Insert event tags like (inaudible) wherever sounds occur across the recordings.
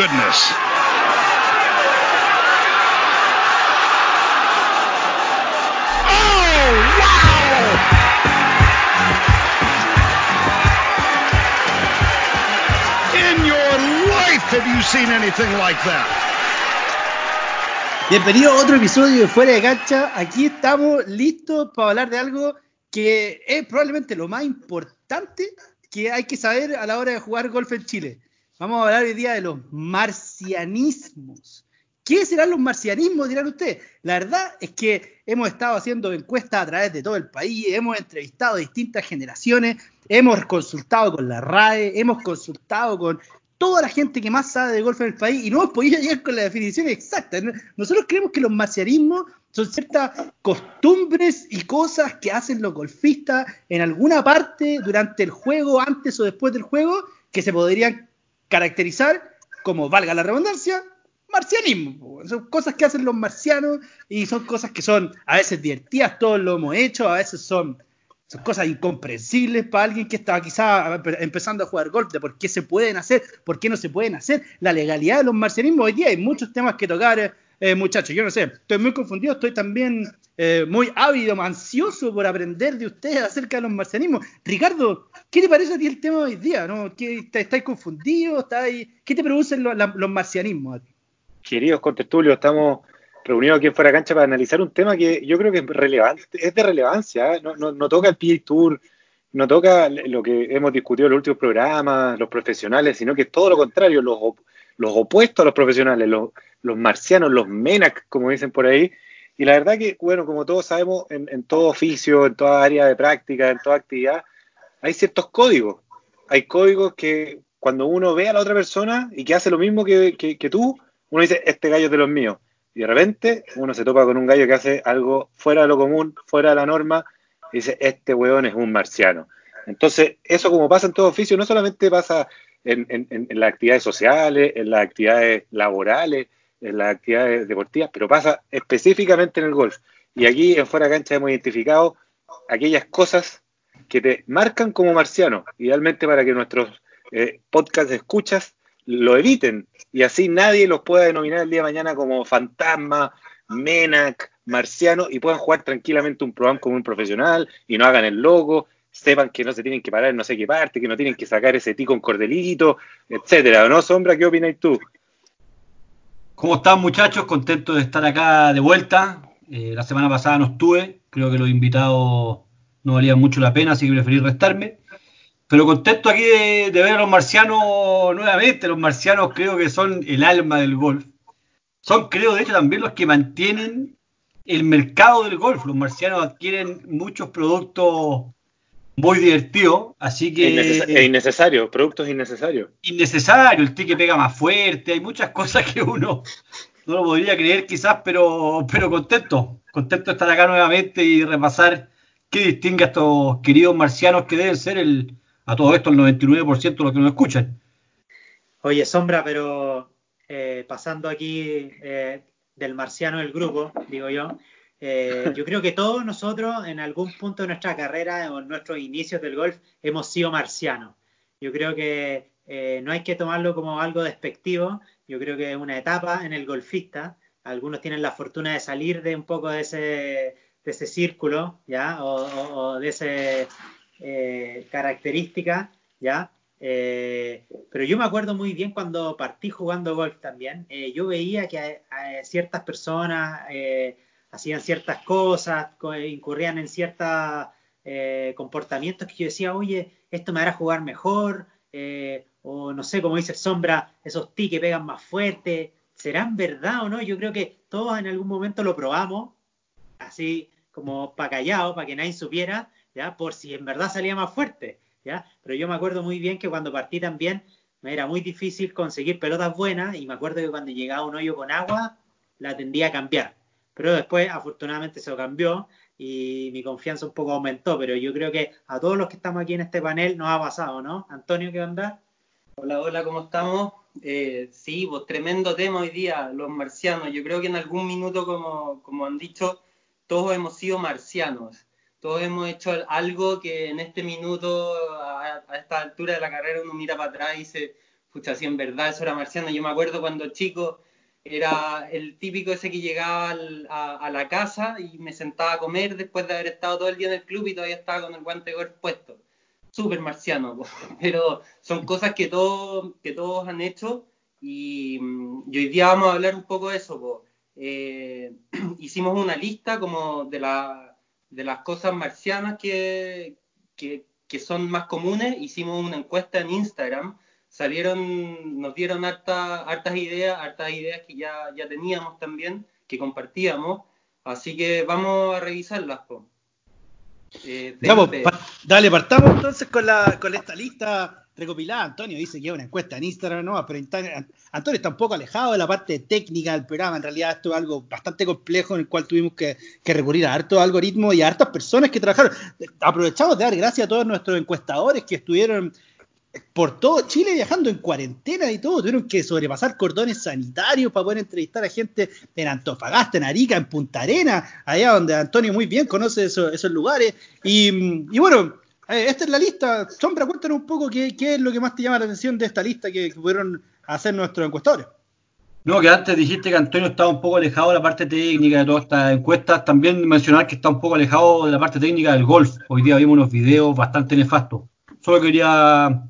Goodness. Bienvenido a otro episodio de Fuera de Cancha. Aquí estamos listos para hablar de algo que es probablemente lo más importante que hay que saber a la hora de jugar golf en Chile. Vamos a hablar hoy día de los marcianismos. ¿Qué serán los marcianismos? Dirán ustedes. La verdad es que hemos estado haciendo encuestas a través de todo el país, hemos entrevistado a distintas generaciones, hemos consultado con la RAE, hemos consultado con toda la gente que más sabe de golf en el país y no hemos podido llegar con la definición exacta. Nosotros creemos que los marcianismos son ciertas costumbres y cosas que hacen los golfistas en alguna parte durante el juego, antes o después del juego, que se podrían caracterizar como, valga la redundancia, marcianismo. Son cosas que hacen los marcianos y son cosas que son a veces divertidas, todos lo hemos hecho, a veces son, cosas incomprensibles para alguien que está quizá empezando a jugar golf, de por qué se pueden hacer, por qué no se pueden hacer, la legalidad de los marcianismos. Hoy día hay muchos temas que tocar, eh, muchachos. Yo no sé, estoy muy confundido, estoy también eh, muy ávido, ansioso por aprender de ustedes acerca de los marcianismos. Ricardo, ¿qué te parece a ti el tema de hoy día? ¿no? ¿Qué, ¿Estáis confundidos? ¿Estáis, ¿Qué te producen los, los marcianismos a ti? Queridos contertulios, estamos reunidos aquí en Fuera Cancha para analizar un tema que yo creo que es relevante, es de relevancia, ¿eh? no, no, no, toca el PA Tour, no toca lo que hemos discutido en los últimos programas, los profesionales, sino que es todo lo contrario, los, los opuestos a los profesionales, los, los marcianos, los menac, como dicen por ahí. Y la verdad que, bueno, como todos sabemos, en, en todo oficio, en toda área de práctica, en toda actividad, hay ciertos códigos. Hay códigos que cuando uno ve a la otra persona y que hace lo mismo que, que, tú, uno dice, este gallo es de los míos. Y de repente uno se topa con un gallo que hace algo fuera de lo común, fuera de la norma, y dice, este weón es un marciano. Entonces, eso como pasa en todo oficio, no solamente pasa en, en las actividades sociales, en las actividades laborales, en las actividades deportivas, pero pasa específicamente en el golf. Y aquí en Fuera Cancha hemos identificado aquellas cosas que te marcan como marciano, idealmente para que nuestros eh, podcast escuchas lo eviten y así nadie los pueda denominar el día de mañana como fantasma, menac, marciano y puedan jugar tranquilamente un programa como un profesional y no hagan el logo, sepan que no se tienen que parar en no sé qué parte, que no tienen que sacar ese ti con cordelito, etcétera. ¿No, Sombra? ¿Qué opinas tú? ¿Cómo están muchachos? Contento de estar acá de vuelta. Eh, la semana pasada no estuve, creo que los invitados no valían mucho la pena, así que preferí restarme. Pero contento aquí de, de, ver a los marcianos nuevamente. Los marcianos creo que son el alma del golf. Son, creo, de hecho, también los que mantienen el mercado del golf. Los marcianos adquieren muchos productos muy divertidos, así que... Inneces es innecesario, productos innecesarios. Innecesario, el ticket pega más fuerte, hay muchas (laughs) cosas que uno no lo podría creer quizás, pero, pero contento. Contento de estar acá nuevamente y repasar qué distingue a estos queridos marcianos que deben ser el a todo esto el 99% de los que nos escuchan. Oye, Sombra, pero eh, pasando aquí eh, del marciano del grupo, digo yo, eh, yo creo que todos nosotros en algún punto de nuestra carrera o en nuestros inicios del golf hemos sido marcianos. Yo creo que eh, no hay que tomarlo como algo despectivo, yo creo que es una etapa en el golfista. Algunos tienen la fortuna de salir de un poco de ese, de ese círculo, ¿ya? O, o, o de ese eh, características, ¿ya? Eh, pero yo me acuerdo muy bien cuando partí jugando golf también, eh, yo veía que a, a ciertas personas eh, hacían ciertas cosas, incurrían en ciertos comportamientos que yo decía, oye, esto me hará jugar mejor, o no sé, como dice Sombra, esos ti que pegan más fuerte, ¿serán verdad o no? Yo creo que todos en algún momento lo probamos, así como para callado, para que nadie supiera, ¿ya? Por si en verdad salía más fuerte, ¿ya? Pero yo me acuerdo muy bien que cuando partí también me era muy difícil conseguir pelotas buenas y me acuerdo que cuando llegaba un hoyo con agua la tendía a cambiar. Pero después afortunadamente se lo cambió y mi confianza un poco aumentó, pero yo creo que a todos los que estamos aquí en este panel nos ha pasado, ¿no? Antonio, ¿qué onda? Hola, hola, ¿cómo estamos? Eh, sí, pues tremendo tema hoy día, los marcianos. Yo creo que en algún minuto, como, como han dicho, todos hemos sido marcianos todos hemos hecho algo que en este minuto, a, a, esta altura de la carrera, uno mira para atrás y dice, pucha, si en verdad eso era marciano. Yo me acuerdo cuando chico era el típico ese que llegaba al- a, a la casa y me sentaba a comer después de haber estado todo el día en el club y todavía estaba con el guante de golf puesto. Súper marciano, (laughs) pero son cosas que, todos que todos han hecho y, mm, y hoy día vamos a hablar un poco de eso. Eh, (clears throat) hicimos una lista como de, la, de las cosas marcianas que, que, que son más comunes. Hicimos una encuesta en Instagram salieron, nos dieron harta, hartas ideas, hartas ideas que ya, ya teníamos también, que compartíamos, así que vamos a revisarlas. Eh, Ya, pues, desde- pa- dale, partamos entonces con, la, con esta lista recopilada. Antonio dice que es una encuesta en Instagram, ¿no? Pero Antonio está un poco alejado de la parte técnica del programa. En realidad, esto es algo bastante complejo en el cual tuvimos que, que recurrir a hartos algoritmos y a hartas personas que trabajaron. Aprovechamos de dar gracias a todos nuestros encuestadores que estuvieron por todo Chile viajando en cuarentena y todo, tuvieron que sobrepasar cordones sanitarios para poder entrevistar a gente en Antofagasta, en Arica, en Punta Arena, allá donde Antonio muy bien conoce esos, lugares. Y, bueno, eh, esta es la lista. Sombra, cuéntanos un poco qué, qué es lo que más te llama la atención de esta lista que, que pudieron hacer nuestros encuestadores. No, que antes dijiste que Antonio estaba un poco alejado de la parte técnica de todas estas encuestas. También mencionar que está un poco alejado de la parte técnica del golf. Hoy día vimos unos videos bastante nefastos. Solo quería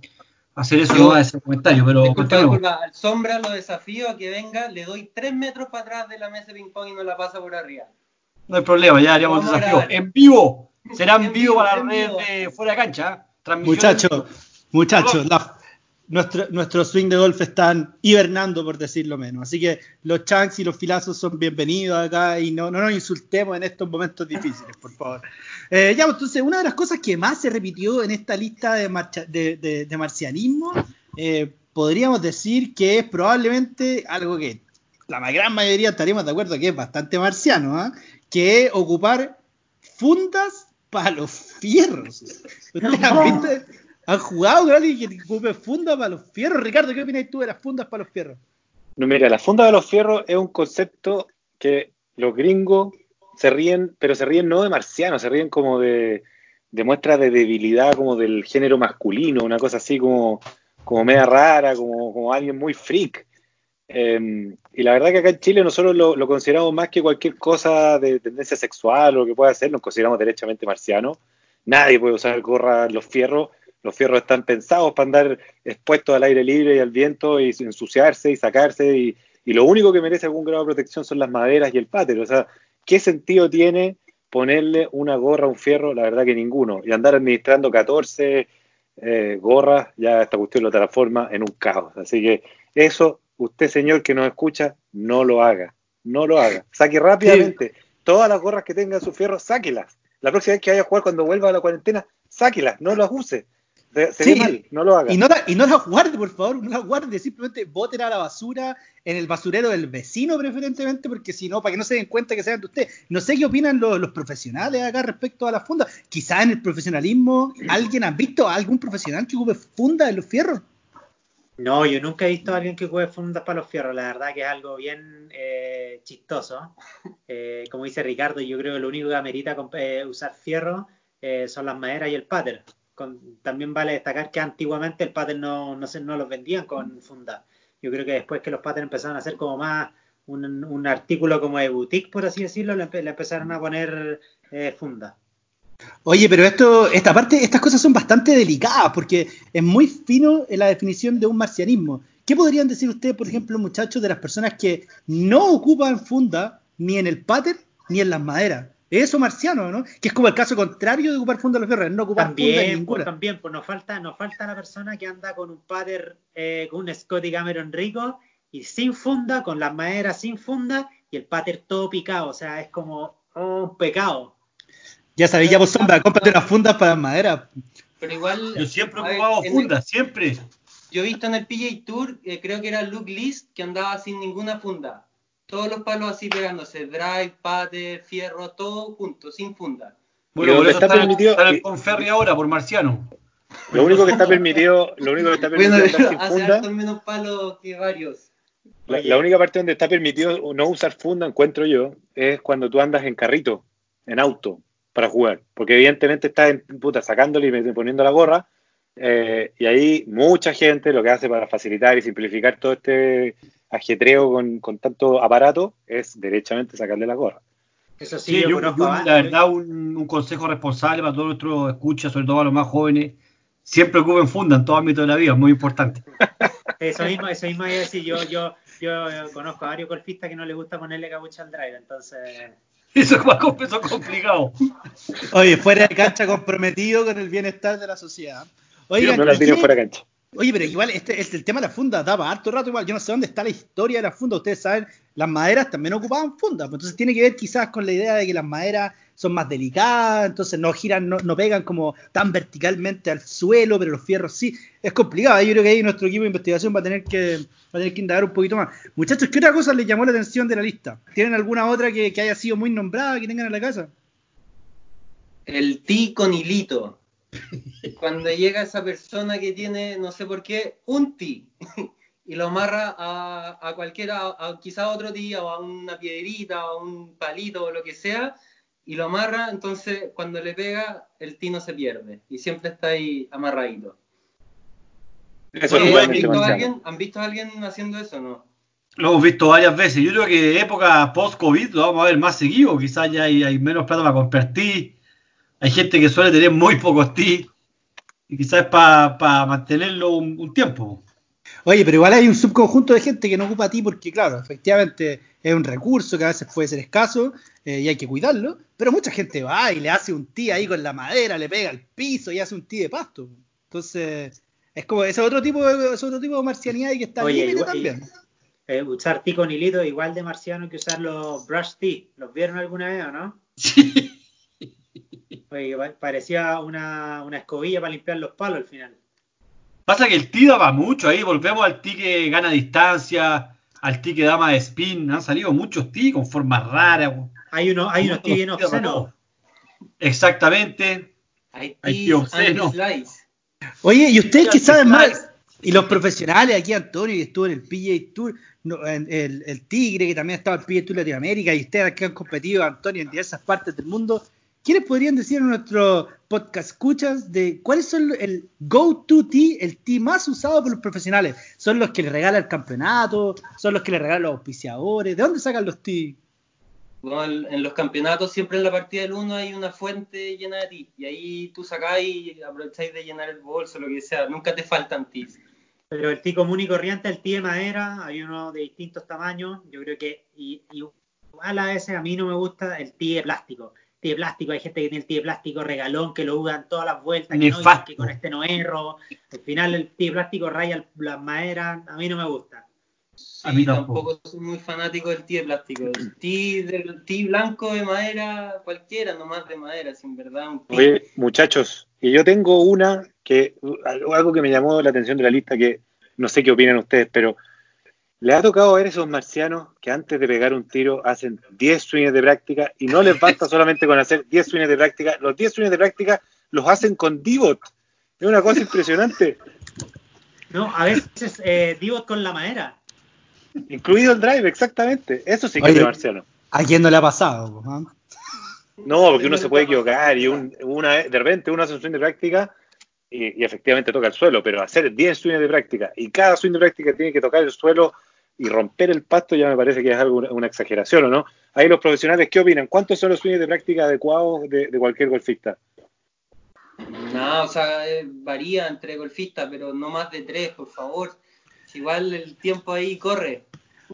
hacer eso, Yo- no ese comentario, pero al sombra lo desafío a que venga, le doy tres metros para atrás de la mesa de ping pong y no la pasa por arriba. No hay problema, ya haríamos el a desafío. grabar. En vivo. Será en vivo para la red de fuera de cancha. ¿eh? Muchachos, muchachos, la- nuestro, nuestro swing de golf están hibernando, por decirlo menos. Así que los chunks y los filazos son bienvenidos acá y no, no nos insultemos en estos momentos difíciles, por favor. Eh, ya, pues, entonces, una de las cosas que más se repitió en esta lista de, marcha- de, de- de marcianismo, eh, podríamos decir que es probablemente algo que la gran mayoría estaríamos de acuerdo que es bastante marciano, ¿ah? que es ocupar fundas para los fierros. (laughs) ¿Ustedes han visto? ¿Han jugado con alguien que ocupe fundas para los fierros? Ricardo, ¿qué opinas tú de las fundas para los fierros? No, mira, la funda de los fierros es un concepto que los gringos se ríen, pero se ríen no de marcianos, se ríen como de, de muestras de debilidad como del género masculino, una cosa así como, media rara, como, alguien muy freak. Eh, y la verdad que acá en Chile nosotros lo, consideramos más que cualquier cosa de tendencia sexual o lo que pueda ser, nos consideramos derechamente marcianos. Nadie puede usar gorra los fierros. Los fierros están pensados para andar expuestos al aire libre y al viento y ensuciarse y sacarse. Y, y lo único que merece algún grado de protección son las maderas y el páter. O sea, ¿qué sentido tiene ponerle una gorra a un fierro? La verdad que ninguno. Y andar administrando 14 eh, gorras, ya esta cuestión lo transforma en un caos. Así que eso, usted señor que nos escucha, no lo haga. No lo haga. Saque rápidamente todas las gorras que tenga en su fierro, sáquelas. La próxima vez que vaya a jugar cuando vuelva a la cuarentena, sáquelas, no las use. Se, se Sí, mal, no lo haga. Y no, la, y no la guarde, por favor, no la guarde, simplemente boten a la basura en el basurero del vecino preferentemente, porque si no, para que no se den cuenta que sean de usted. No sé qué opinan los, los profesionales acá respecto a las fundas. Quizá en el profesionalismo, ¿alguien ha visto a algún profesional que ocupe fundas en los fierros? No, yo nunca he visto a alguien que ocupe fundas para los fierros. La verdad que es algo bien eh, chistoso. (laughs) Eh, como dice Ricardo, yo creo que lo único que amerita eh, usar fierro eh, son las maderas y el pater. También vale destacar que antiguamente el pater no, no, se, no los vendían con funda. Yo creo que después que los pater empezaron a ser como más un, un artículo como de boutique, por así decirlo, le empezaron a poner eh, funda. Oye, pero esto, esta parte, estas cosas son bastante delicadas porque es muy fino en la definición de un marcianismo. ¿Qué podrían decir ustedes, por ejemplo, muchachos, de las personas que no ocupan funda ni en el pater ni en las maderas? Eso marciano, ¿no? Que es como el caso contrario de ocupar funda en los fierros, no ocupar funda También, pues, ninguna. también, pues nos falta, nos falta la persona que anda con un pater, eh, con un Scotty Cameron rico y sin funda, con las maderas sin funda y el pater todo picado, o sea, es como oh, un pecado. Ya sabéis, ya vos sombra, cómprate unas fundas para las maderas. Pero igual. Yo siempre he ocupado fundas, siempre. Yo he visto en el PJ Tour, eh, creo que era Luke List, que andaba sin ninguna funda. Todos los palos así pegándose, drive, pater, fierro, todo junto, sin funda. Bueno, eso está está, permitido- está el Conferri ahora, por Marciano. Lo único que está permitido, lo único que está Bueno, permitido andar (laughs) sin hace funda, harto menos palos que varios. la única parte donde está permitido no usar funda, encuentro yo, es cuando tú andas en carrito, en auto, para jugar. Porque evidentemente estás en, puta, sacándole y poniendo la gorra, Eh, y ahí mucha gente lo que hace para facilitar y simplificar todo este ajetreo con, con tanto aparato es derechamente sacarle la gorra. Eso sí, Sí, yo, yo, conozco yo, a- la verdad, un, un consejo responsable para todos nuestros escuchas, sobre todo a los más jóvenes, siempre ocupen funda en todo ámbito de la vida, es muy importante. (laughs) Eso mismo, eso mismo iba a decir, yo, yo, yo eh, conozco a varios golfistas que no les gusta ponerle capucha al driver, entonces Eso es más com- eso es complicado. Oye, fuera de cancha comprometido con el bienestar de la sociedad. Oigan, no la ¿y tiren qué- fuera de cancha. Oye, pero igual este, este- el tema de la funda daba harto rato igual. Yo no sé dónde está la historia de la funda. Ustedes saben, las maderas también ocupaban fundas. pues, Entonces tiene que ver quizás con la idea de que las maderas son más delicadas, entonces no giran, no, no pegan como tan verticalmente al suelo, pero los fierros sí. Es complicado. Yo creo que ahí nuestro equipo de investigación va a tener que, va a tener que indagar un poquito más. Muchachos, ¿qué otra cosa les llamó la atención de la lista? ¿Tienen alguna otra que, que haya sido muy nombrada que tengan en la casa? El ti con hilito. Cuando llega esa persona que tiene, no sé por qué, un ti y lo amarra a, a cualquiera, a, quizá a otro ti o a una piedrita o a un palito o lo que sea, y lo amarra, entonces cuando le pega, el ti no se pierde y siempre está ahí amarradito. Eso es ¿han, visto a alguien, ¿Han visto a alguien haciendo eso o no? Lo hemos visto varias veces. Yo creo que época post-COVID lo vamos a ver más seguido. Quizás ya hay, hay menos plata para comprar ti. Hay gente que suele tener muy pocos ti. Y quizás es para mantenerlo un, un tiempo. Oye, pero igual hay un subconjunto de gente que no ocupa ti porque, claro, efectivamente es un recurso que a veces puede ser escaso eh, y hay que cuidarlo, pero mucha gente va y le hace un ti ahí con la madera, le pega al piso y hace un ti de pasto. Entonces, es como ese otro tipo de, ese otro tipo de marcianidad y que está Oye, igual- también. eh, usar ti con hilito igual de marciano que usar los brush tea. ¿Los vieron alguna vez o no? Sí. Oye, pa- parecía una, una escobilla para limpiar los palos al final. Pasa que el ti daba mucho ahí. Volvemos al ti que gana distancia, al ti que da más spin. Han salido muchos ti con formas raras. Hay uno, hay unos ti bien obscenos. Exactamente. Hay ti tío obsceno. anti-slice. Oye, y ustedes que saben más, y los profesionales, aquí Antonio, que estuvo en el PGA Tour, no, en el, el Tigre, que también ha estado en el PGA Tour Latinoamérica, y ustedes que han competido, Antonio, en diversas partes del mundo, ¿quiénes podrían decir en nuestro podcast escuchas de cuáles son el go-to tee, el tee más usado por los profesionales? ¿Son los que le regalan el campeonato? ¿Son los que le regalan los auspiciadores? ¿De dónde sacan los tees? Bueno, en en los campeonatos siempre en la partida del 1 hay una fuente llena de ti y ahí tú sacáis y aprovecháis de llenar el bolso, lo que sea, nunca te faltan tis. Pero el ti común y corriente, el ti de madera, hay uno de distintos tamaños. Yo creo que y, y igual a veces a mí no me gusta el ti de plástico. Ti de plástico, hay gente que tiene el ti de plástico regalón, que lo usan todas las vueltas, que, no, que con este no erro. Al final el ti de plástico raya el- las maderas, a mí no me gusta. Sí, A mí tampoco. tampoco. soy muy fanático del ti de plástico. El del ti blanco de madera, cualquiera nomás de madera, sin verdad. Un. Oye, muchachos, y yo tengo una que, algo que me llamó la atención de la lista, que no sé qué opinan ustedes, pero ¿le ha tocado ver esos marcianos que antes de pegar un tiro hacen 10 swings de práctica y no les basta solamente con hacer 10 swings de práctica? Los 10 swings de práctica los hacen con divot. Es una cosa impresionante, No, a veces eh, divot con la madera. incluido el drive, exactamente. Eso sí que Oye. es marciano. ¿A quién no le ha pasado? po, ah? No, porque uno se puede equivocar y un- una, de repente uno hace un swing de práctica y, y efectivamente toca el suelo, pero hacer 10 swings de práctica y cada swing de práctica tiene que tocar el suelo y romper el pasto ya me parece que es algo una exageración, ¿o no? Ahí los profesionales, ¿qué opinan? ¿Cuántos son los swings de práctica adecuados de, cualquier golfista? No, o sea, eh, varía entre golfistas, pero no más de tres, por favor. Igual el tiempo ahí corre.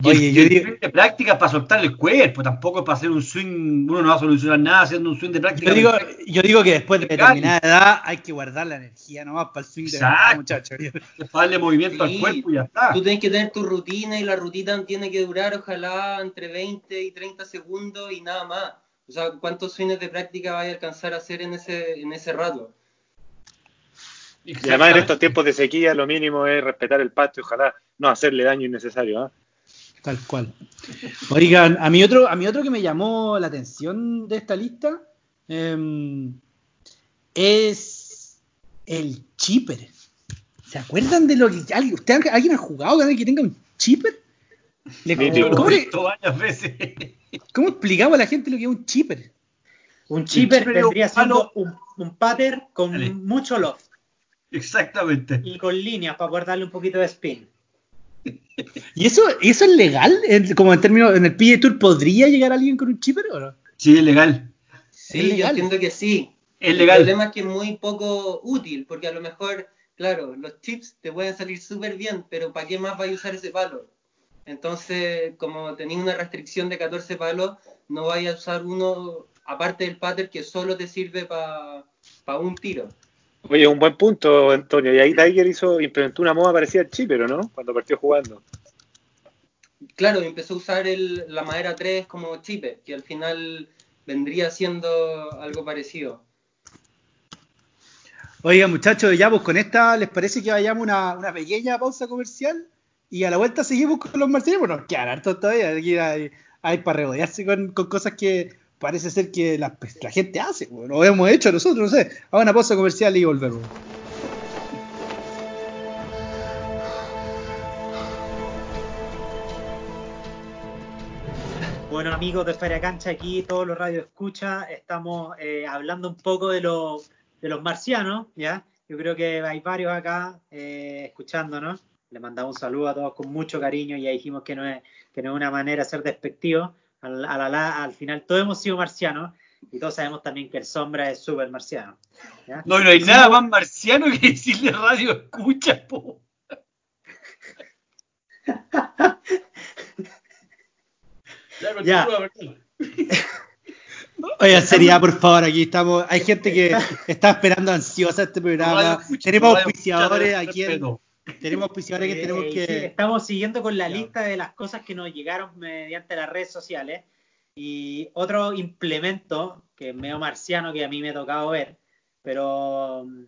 Oye, Y yo el digo- swing de práctica para soltar el cuerpo, tampoco es para hacer un swing, uno no va a solucionar nada haciendo un swing de práctica. Yo digo, yo digo que después de determinada edad hay que guardar la energía nomás para el swing de verdad, Exacto. muchachos. (laughs) Es para darle movimiento Sí, al cuerpo y ya está. Tú tienes que tener tu rutina y la rutina tiene que durar ojalá entre 20 y 30 segundos y nada más. O sea, ¿cuántos swings de práctica vas a alcanzar a hacer en ese, en ese rato? Y además en estos tiempos de sequía lo mínimo es respetar el pasto y ojalá no hacerle daño innecesario. ¿ah? Tal cual. Oigan, a mí otro, a mí otro que me llamó la atención de esta lista em, es el chipper. ¿Se acuerdan de lo que alguien, usted, alguien ha jugado que tenga un chipper? Le- ¿cómo, le- visto varias veces. cómo explicamos a la gente lo que es un chipper? Un chipper palo- siendo un, un pattern con Dale. mucho loft. Exactamente. Y con líneas para poder darle un poquito de spin. ¿Y eso, eso es legal? En- como en términos, en el PGA Tour, ¿podría llegar alguien con un chipper o no? Sí, es legal. Sí, Es yo entiendo que sí. Es El legal. problema es que es muy poco útil, porque a lo mejor, claro, los chips te pueden salir súper bien, pero ¿para qué más vais a usar ese palo? Entonces, como tenéis una restricción de 14 palos, no vais a usar uno, aparte del pater, que solo te sirve para un tiro. Oye, un buen punto, Antonio. Y ahí Tiger hizo, implementó una moda parecida al chip, pero ¿no? Cuando partió jugando. Claro, empezó a usar el- la madera 3 como chipper, que al final vendría siendo algo parecido. Oiga, muchachos, ya pues con esta, ¿les parece que vayamos a una, una pequeña pausa comercial? Y a la vuelta seguimos con los marcianos. Bueno, nos quedan hartos todavía. Aquí hay, hay para regodearse con, con cosas que parece ser que la, pues, la gente hace. pues, Lo hemos hecho nosotros, no sé. Hago una pausa comercial y volvemos. Bueno, amigos de Feria Cancha, aquí todos los radio escucha, estamos eh, hablando un poco de, los de los marcianos, ¿ya? Yo creo que hay varios acá eh, escuchándonos. Le mandamos un saludo a todos con mucho cariño ya dijimos que no es, que no es una manera de ser despectivo. Al, al final todos hemos sido marcianos y todos sabemos también que el sombra es súper marciano. ¿ya? No, no hay Sí, nada más marciano que decirle radio escucha, po. Ya. Oiga, (laughs) seriedad, por favor, aquí estamos. Hay gente que está esperando ansiosa este programa. escucha, Tenemos auspiciadores aquí. en-. Tenemos auspiciadores que tenemos sí, que. estamos siguiendo con la lista de las cosas que nos llegaron mediante las redes sociales. Y otro implemento que es medio marciano que a mí me ha tocado ver, pero mm,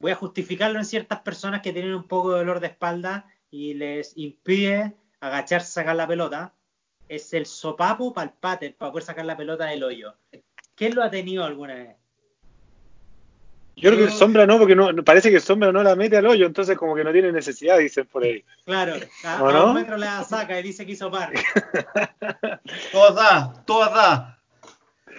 voy a justificarlo en ciertas personas que tienen un poco de dolor de espalda y les impide agacharse a sacar la pelota. Es el sopapo para el pater, para poder sacar la pelota del hoyo. ¿Quién lo ha tenido alguna vez? Yo creo que el sombra no, porque no, parece que el sombra no la mete al hoyo, entonces como que no tiene necesidad, dicen por ahí. Claro, a, ¿O a no? un metro la saca y dice que hizo par. (laughs) Todas da, todas da.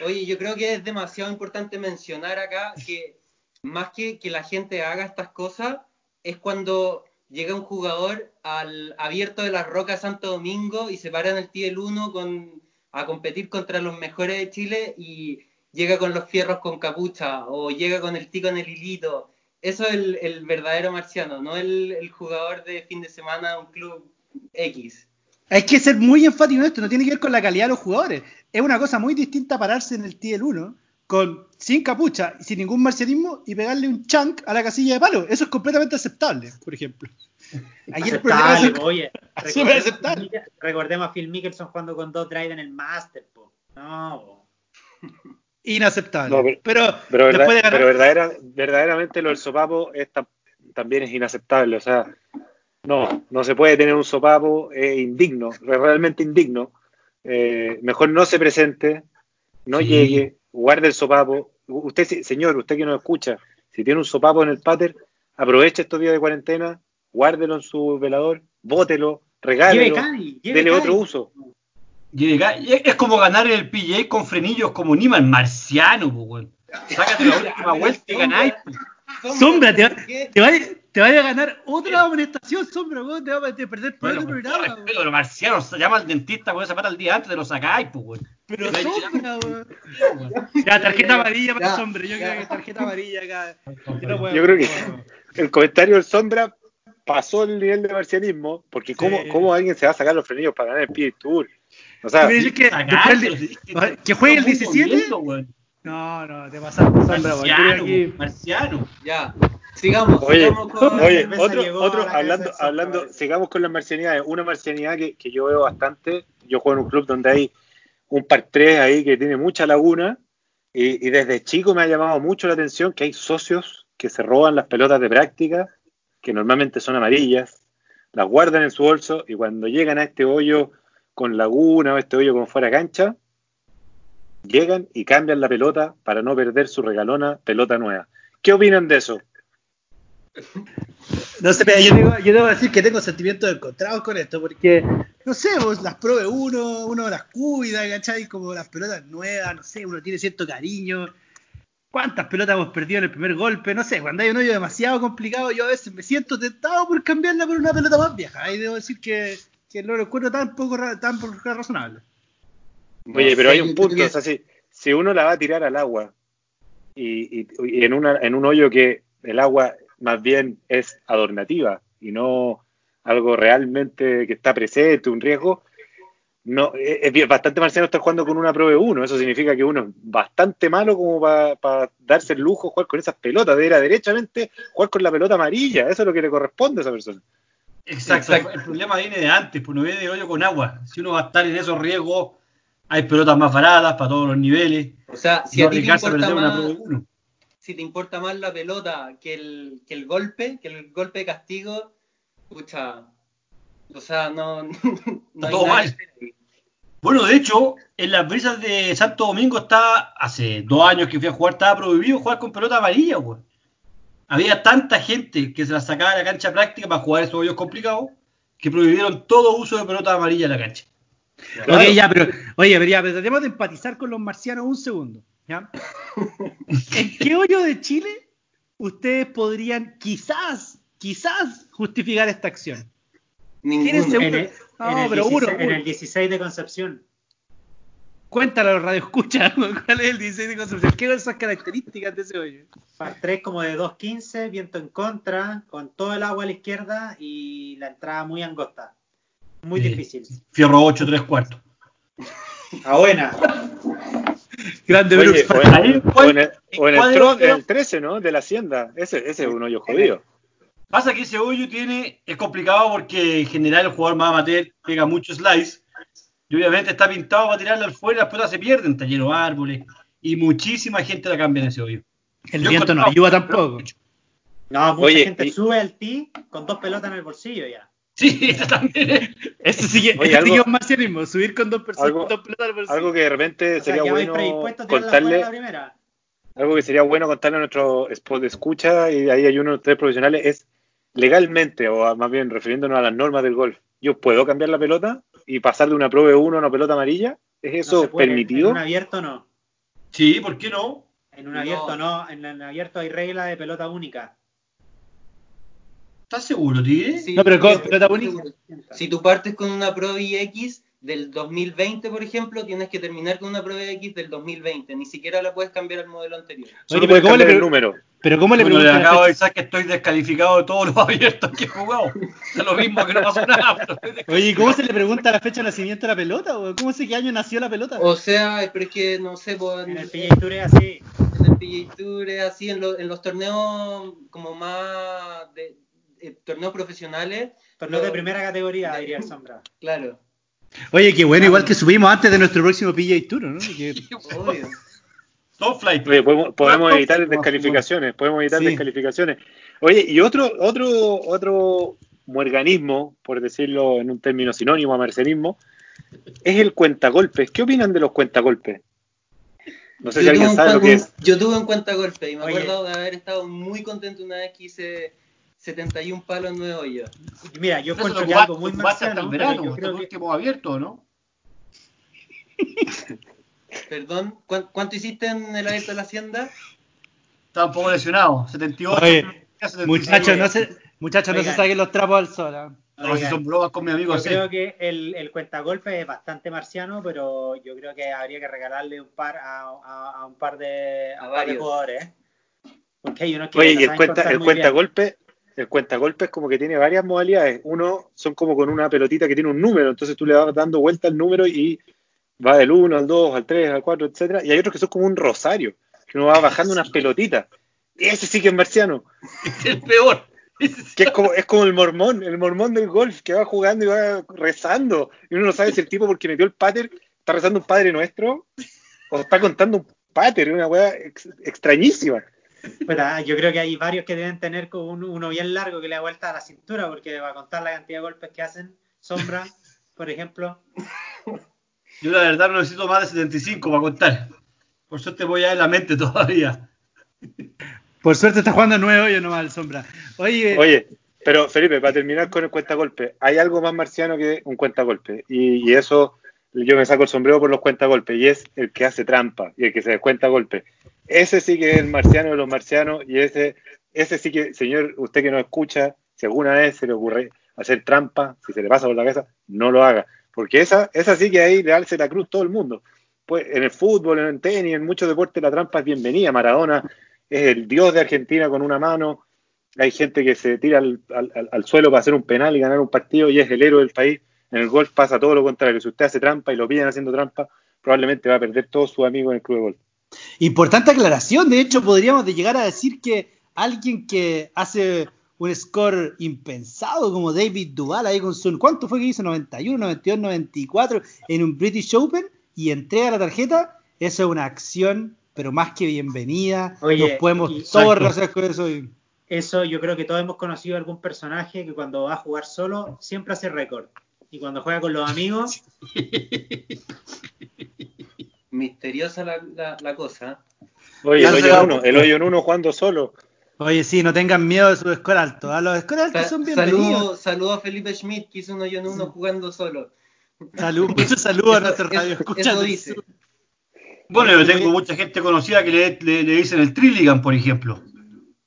Oye, yo creo que es demasiado importante mencionar acá que más que que la gente haga estas cosas, es cuando llega un jugador al abierto de las rocas Santo Domingo y se para en el Tiel 1 con, a competir contra los mejores de Chile y llega con los fierros con capucha o llega con el tico en el hilito. Eso es el, el verdadero marciano, no el, el jugador de fin de semana de un club X. Hay que ser muy enfático en esto, no tiene que ver con la calidad de los jugadores. Es una cosa muy distinta pararse en el TL 1 con sin capucha y sin ningún marcianismo y pegarle un chunk a la casilla de palo. Eso es completamente aceptable, por ejemplo. Aquí el problema es oye. (laughs) Súper recordemos- aceptable. Recordemos a Phil Mickelson jugando con dos drives en el Master, po. No, po. Inaceptable. No, pero- pero, Pero, verdad- después de ganar, pero verdadera, verdaderamente lo del sopapo es tam- también es inaceptable. O sea, no, no se puede tener un sopapo, es indigno, realmente indigno. Eh, mejor no se presente, no Sí. llegue, guarde el sopapo. Usted, se- señor, usted que nos escucha, si tiene un sopapo en el pater, aproveche estos días de cuarentena, guárdelo en su velador, bótelo, regálelo, dele otro uso. Y Es como ganar el PJ con frenillos como Niman, marciano, weón. Sácate la última (laughs) vuelta y ganáis. Sombra, te, va- te vaya, te vaya a ganar otra amonestación, Sombra, vos te vas a perder por el programa. weón. pero marciano, se llama al dentista con esa pata el día antes, te lo sacáis, pues, weón. Pero Pero Sombra, weón. weón. Ya, tarjeta amarilla para Ya, Sombra. Yo ya. creo que tarjeta amarilla acá. No Yo creo que el comentario del Sombra pasó el nivel de marcianismo, porque ¿cómo, Sí. cómo alguien se va a sacar los frenillos para ganar el PGA Tour? O sea, ¿Tú me dices que, el- es que- que juegue el no, muy 17? moviendo, weón. No, no, te. Yo creo Marciano. Ya, sigamos, Oye, sigamos con... Oye, otro, a otro hablando, hablando, sigamos con las marcianidades. Una marcianidad que, que yo veo bastante, yo juego en un club donde hay un par 3 ahí que tiene mucha laguna, y, y desde chico me ha llamado mucho la atención que hay socios que se roban las pelotas de práctica, que normalmente son amarillas, las guardan en su bolso, y cuando llegan a este hoyo con laguna o este hoyo con fuera cancha, llegan y cambian la pelota para no perder su regalona pelota nueva. ¿Qué opinan de eso? No sé, yo debo, yo debo decir que tengo sentimientos encontrados con esto, porque, no sé, vos las probé uno, uno las cuida, ¿cachai? Como las pelotas nuevas, no sé, uno tiene cierto cariño. ¿Cuántas pelotas hemos perdido en el primer golpe? No sé, cuando hay un hoyo demasiado complicado, yo a veces me siento tentado por cambiarla por una pelota más vieja. Ahí debo decir que, que no lo encuentro tan poco tan poco razonable. Oye, pero hay un punto, o sea, si, si uno la va a tirar al agua y, y- y en, una, en un hoyo que el agua más bien es adornativa y no algo realmente que está presente, un riesgo, no es, es bastante marciano estar jugando con una Pro 1. Eso significa que uno es bastante malo como para darse el lujo de jugar con esas pelotas. Debería derechamente jugar con la pelota amarilla. Eso es lo que le corresponde a esa persona. Exacto. Exacto. El problema viene de antes, pues no viene del hoyo con agua. Si uno va a estar en esos riesgos, hay pelotas más baratas para todos los niveles. O sea, si no a ti te importa perder una más, Pro de uno. si te importa más la pelota que el, que el golpe, que el golpe de castigo, pucha, o sea, no, (laughs) no Está todo mal. Bueno, de hecho, en las brisas de Santo Domingo está, hace dos años que fui a jugar, estaba prohibido jugar con pelota amarilla, güey. Había tanta gente que se la sacaba de la cancha práctica para jugar esos hoyos complicados que prohibieron todo uso de pelota amarilla en la cancha. Claro. Ya, pero, oye, pero ya, pero tratemos de empatizar con los marcianos un segundo. ¿ya? (laughs) ¿En qué hoyo de Chile ustedes podrían quizás, quizás justificar esta acción? Ninguno. En el, No, en el pero 16, uno, en el 16 de Concepción. Cuéntalo a los radioescuchas, (laughs) ¿cuál es el 16 de Concepción? ¿Qué son esas características de ese hoyo? Par 3 como de 2.15, viento en contra, con todo el agua a la izquierda y la entrada muy angosta. Muy Sí. difícil. Fierro 8, 3 cuartos. A buena. Grande Oye, Brooks. o en, Ahí, o ¿cuál- en el, o el, en el 13, ¿no? De la hacienda. Ese, ese es un hoyo jodido. Pasa que ese hoyo tiene, es complicado porque en general el jugador más amateur pega mucho slice y obviamente está pintado para tirarla al fuera y las pelotas se pierden, está lleno de árboles y muchísima gente la cambia en ese hoyo. El Yo viento no ayuda tampoco. No, mucha Oye, gente y- sube al tee con dos pelotas en el bolsillo ya. Sí, (laughs) ese también es. Eso sí Oye, eso sí algo- marcianismo, subir con dos personas, algo- dos pelotas al bolsillo. Algo que de repente O sería bueno contarle, la primera. algo que sería bueno contarle a nuestro spot de escucha, y ahí hay uno de ustedes profesionales, es legalmente, o más bien refiriéndonos a las normas del golf, ¿yo puedo cambiar la pelota y pasar de una Pro V1 a una pelota amarilla? ¿Es No eso se puede. permitido? En un abierto no. Sí, ¿por qué no? En un No. abierto no. En el abierto hay regla de pelota única. ¿Estás seguro, Tigre? Sí, No, pero con pelota única. Si tú partes con una Pro VX del 2020, por ejemplo, tienes que terminar con una Pro VX del 2020. Ni siquiera la puedes cambiar al modelo anterior. Solo Oye, pero puedes ¿cómo le cambiar el número. Pero ¿cómo le Bueno, le preguntan acabo de avisar que estoy descalificado de todos los (laughs) abiertos que he jugado. Es lo mismo que no pasó nada. Oye, ¿y ¿cómo se le pregunta la fecha de nacimiento de la pelota? ¿Cómo sé qué año nació la pelota? O sea, pero es que no sé, pues, En el PGA Tour es así. en el PGA Tour es así, en, lo- en los torneos como más de, eh, torneos profesionales. Torneo lo- de primera categoría, diría el Sombra. Claro, Oye, qué bueno, igual que subimos antes de nuestro próximo PGA Tour, ¿no? (laughs) Que- obvio. Top flight. Oye, podemos, evitar descalificaciones, podemos evitar Sí. descalificaciones. Oye, y otro, otro, otro muerganismo, por decirlo en un término sinónimo a mercenismo, es el cuentagolpes. ¿Qué opinan de los cuentagolpes? No sé si alguien un sabe lo que es. Yo tuve en cuenta golpe y me Oye. acuerdo de haber estado muy contento una vez que hice 71 palos en 9 hoyos. Mira, yo encuentro que algo muy hasta marciano, el pero verano, yo hasta creo el que último abierto, ¿no? (laughs) Perdón, ¿cuán- ¿cuánto hiciste en el abierto de la hacienda? Estaba un poco lesionado. 78. Oye, 76. Muchachos, no se, muchachos, no se saquen los trapos al sol. ¿ah? No, si son bromas con mi amigo Yo C. creo que el, el cuentagolpe es bastante marciano, pero yo creo que habría que regalarle un par a, a- a un par de, a par de jugadores. ¿eh? Porque hay unos que Oye, y el cuenta, el cuentagolpe, el cuentagolpe es como que tiene varias modalidades. Uno son como con una pelotita que tiene un número, entonces tú le vas dando vuelta al número y va del 1 al 2, al 3, al 4, etcétera. Y hay otros que son como un rosario, que uno va bajando unas pelotitas. Ese sí que es marciano. Es (laughs) el peor. Que es como, es como el mormón, el mormón del golf, que va jugando y va rezando. Y uno no sabe si el tipo porque metió el pater está rezando un padre nuestro o está contando un pater, una weá ex- extrañísima. Puta, yo creo que hay varios que deben tener como un- uno bien largo que le da vuelta a la cintura, porque va a contar la cantidad de golpes que hacen. Sombra, por ejemplo. Yo la verdad no necesito más de 75 para contar. Por suerte voy a en la mente (laughs) todavía. Por suerte está jugando nueve hoyos nomás el sombra. Oye, Oye, pero Felipe, para terminar con el cuentagolpe, hay algo más marciano que un cuentagolpe. Y, y eso yo me saco el sombrero por los cuentagolpes y es el que hace trampa y el que se descuenta golpes. Ese sí que es el marciano de los marcianos y ese, ese sí que, señor, usted que no escucha, si alguna vez se le ocurre hacer trampa, si se le pasa por la cabeza, no lo haga. Porque esa, esa sí que ahí le alce la cruz todo el mundo. Pues en el fútbol, en el tenis, en muchos deportes la trampa es bienvenida. Maradona es el dios de Argentina con una mano. Hay gente que se tira al, al- al suelo para hacer un penal y ganar un partido y es el héroe del país. En el golf pasa todo lo contrario. Si usted hace trampa y lo pillan haciendo trampa, probablemente va a perder todos sus amigos en el club de golf. Importante aclaración, de hecho podríamos llegar a decir que alguien que hace un score impensado como David Duval ahí con su... ¿Cuánto fue que hizo? 91, 92, 94 en un British Open y entrega la tarjeta, eso es una acción pero más que bienvenida. Oye, Nos podemos y- todos relacionar con eso. y- Eso yo creo que todos hemos conocido algún personaje que cuando va a jugar solo siempre hace récord. Y cuando juega con los amigos, (laughs) Misteriosa la, la, la cosa. Oye, el hoyo en uno, el hoyo en uno jugando solo. Oye, sí, no tengan miedo de su score alto. ¿ah? Los scores altos Sa- son bienvenidos. Saludo, saludo a Felipe Schmidt, que hizo un hoyo en uno jugando solo. Salud, (laughs) muchos saludos a nuestro radio. eso dice. Bueno, yo tengo mucha gente conocida que le, le- le dicen el Trilligan, por ejemplo.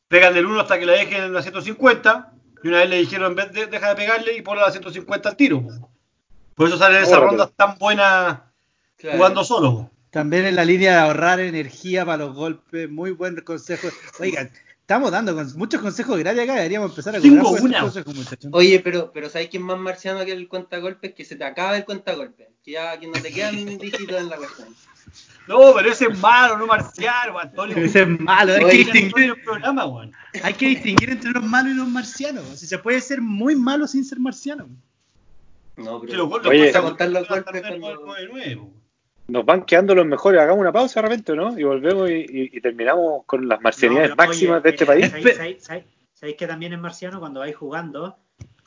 Pegan del 1 hasta que la dejen en la 150 y una vez le dijeron, en vez de, deja de pegarle y ponle a la 150 al tiro. po. Por eso salen esas Órale. rondas tan buenas Claro. jugando solo. También en la línea de ahorrar energía para los golpes, muy buen consejo. Oigan, estamos dando con- muchos consejos gratis acá, deberíamos empezar a cobrar por una. consejos, muchachos. Oye, pero, pero ¿sabes quién más marciano que el cuentagolpes? Que se te acaba el cuentagolpes. Que ya que no te quedan dígitos en la cuestión. No, pero ese es malo, no marciano, Antonio. Ese es malo, hay Oye, que, distinguir, el programa, weón. hay que distinguir entre los malos y los marcianos. Si se puede ser muy malo sin ser marciano. No, pero los golpes Oye. pasan Vamos a contar los golpes el cuando- 9-9, po. Nos van quedando los mejores. Hagamos una pausa de repente, ¿no? Y volvemos y, y- y terminamos con las marcianidades No, máximas oye, de este mira, país. ¿sabéis, sabéis- sabéis- sabéis que también es marciano cuando vais jugando,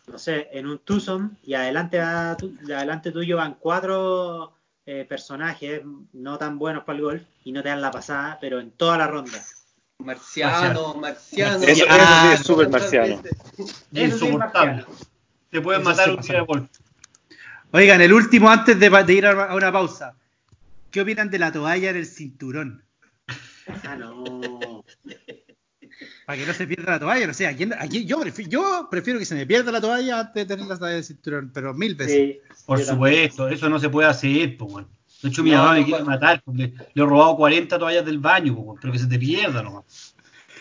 no sé, en un twosome y adelante, va tu- de adelante tuyo van cuatro eh, personajes no tan buenos para el golf y no te dan la pasada, pero en toda la ronda. marciano, marciano. Eso, eso sí es súper marciano. Eso sí es marciano. Te pueden Eso matar sí un día de golpe. Oigan, el último antes de, ir a a una pausa. ¿Qué opinan de la toalla en el cinturón? Ah, no. Para que no se pierda la toalla, no sé, ¿a quién- a quién- yo, prefiero, yo prefiero que se me pierda la toalla antes de tener la toalla del cinturón, pero mil veces. Sí, Por supuesto, eso no se puede hacer, pues, weón. De hecho, mi No, mamá me no quiere matar porque le he robado 40 toallas del baño, weón, pero que se te pierda nomás.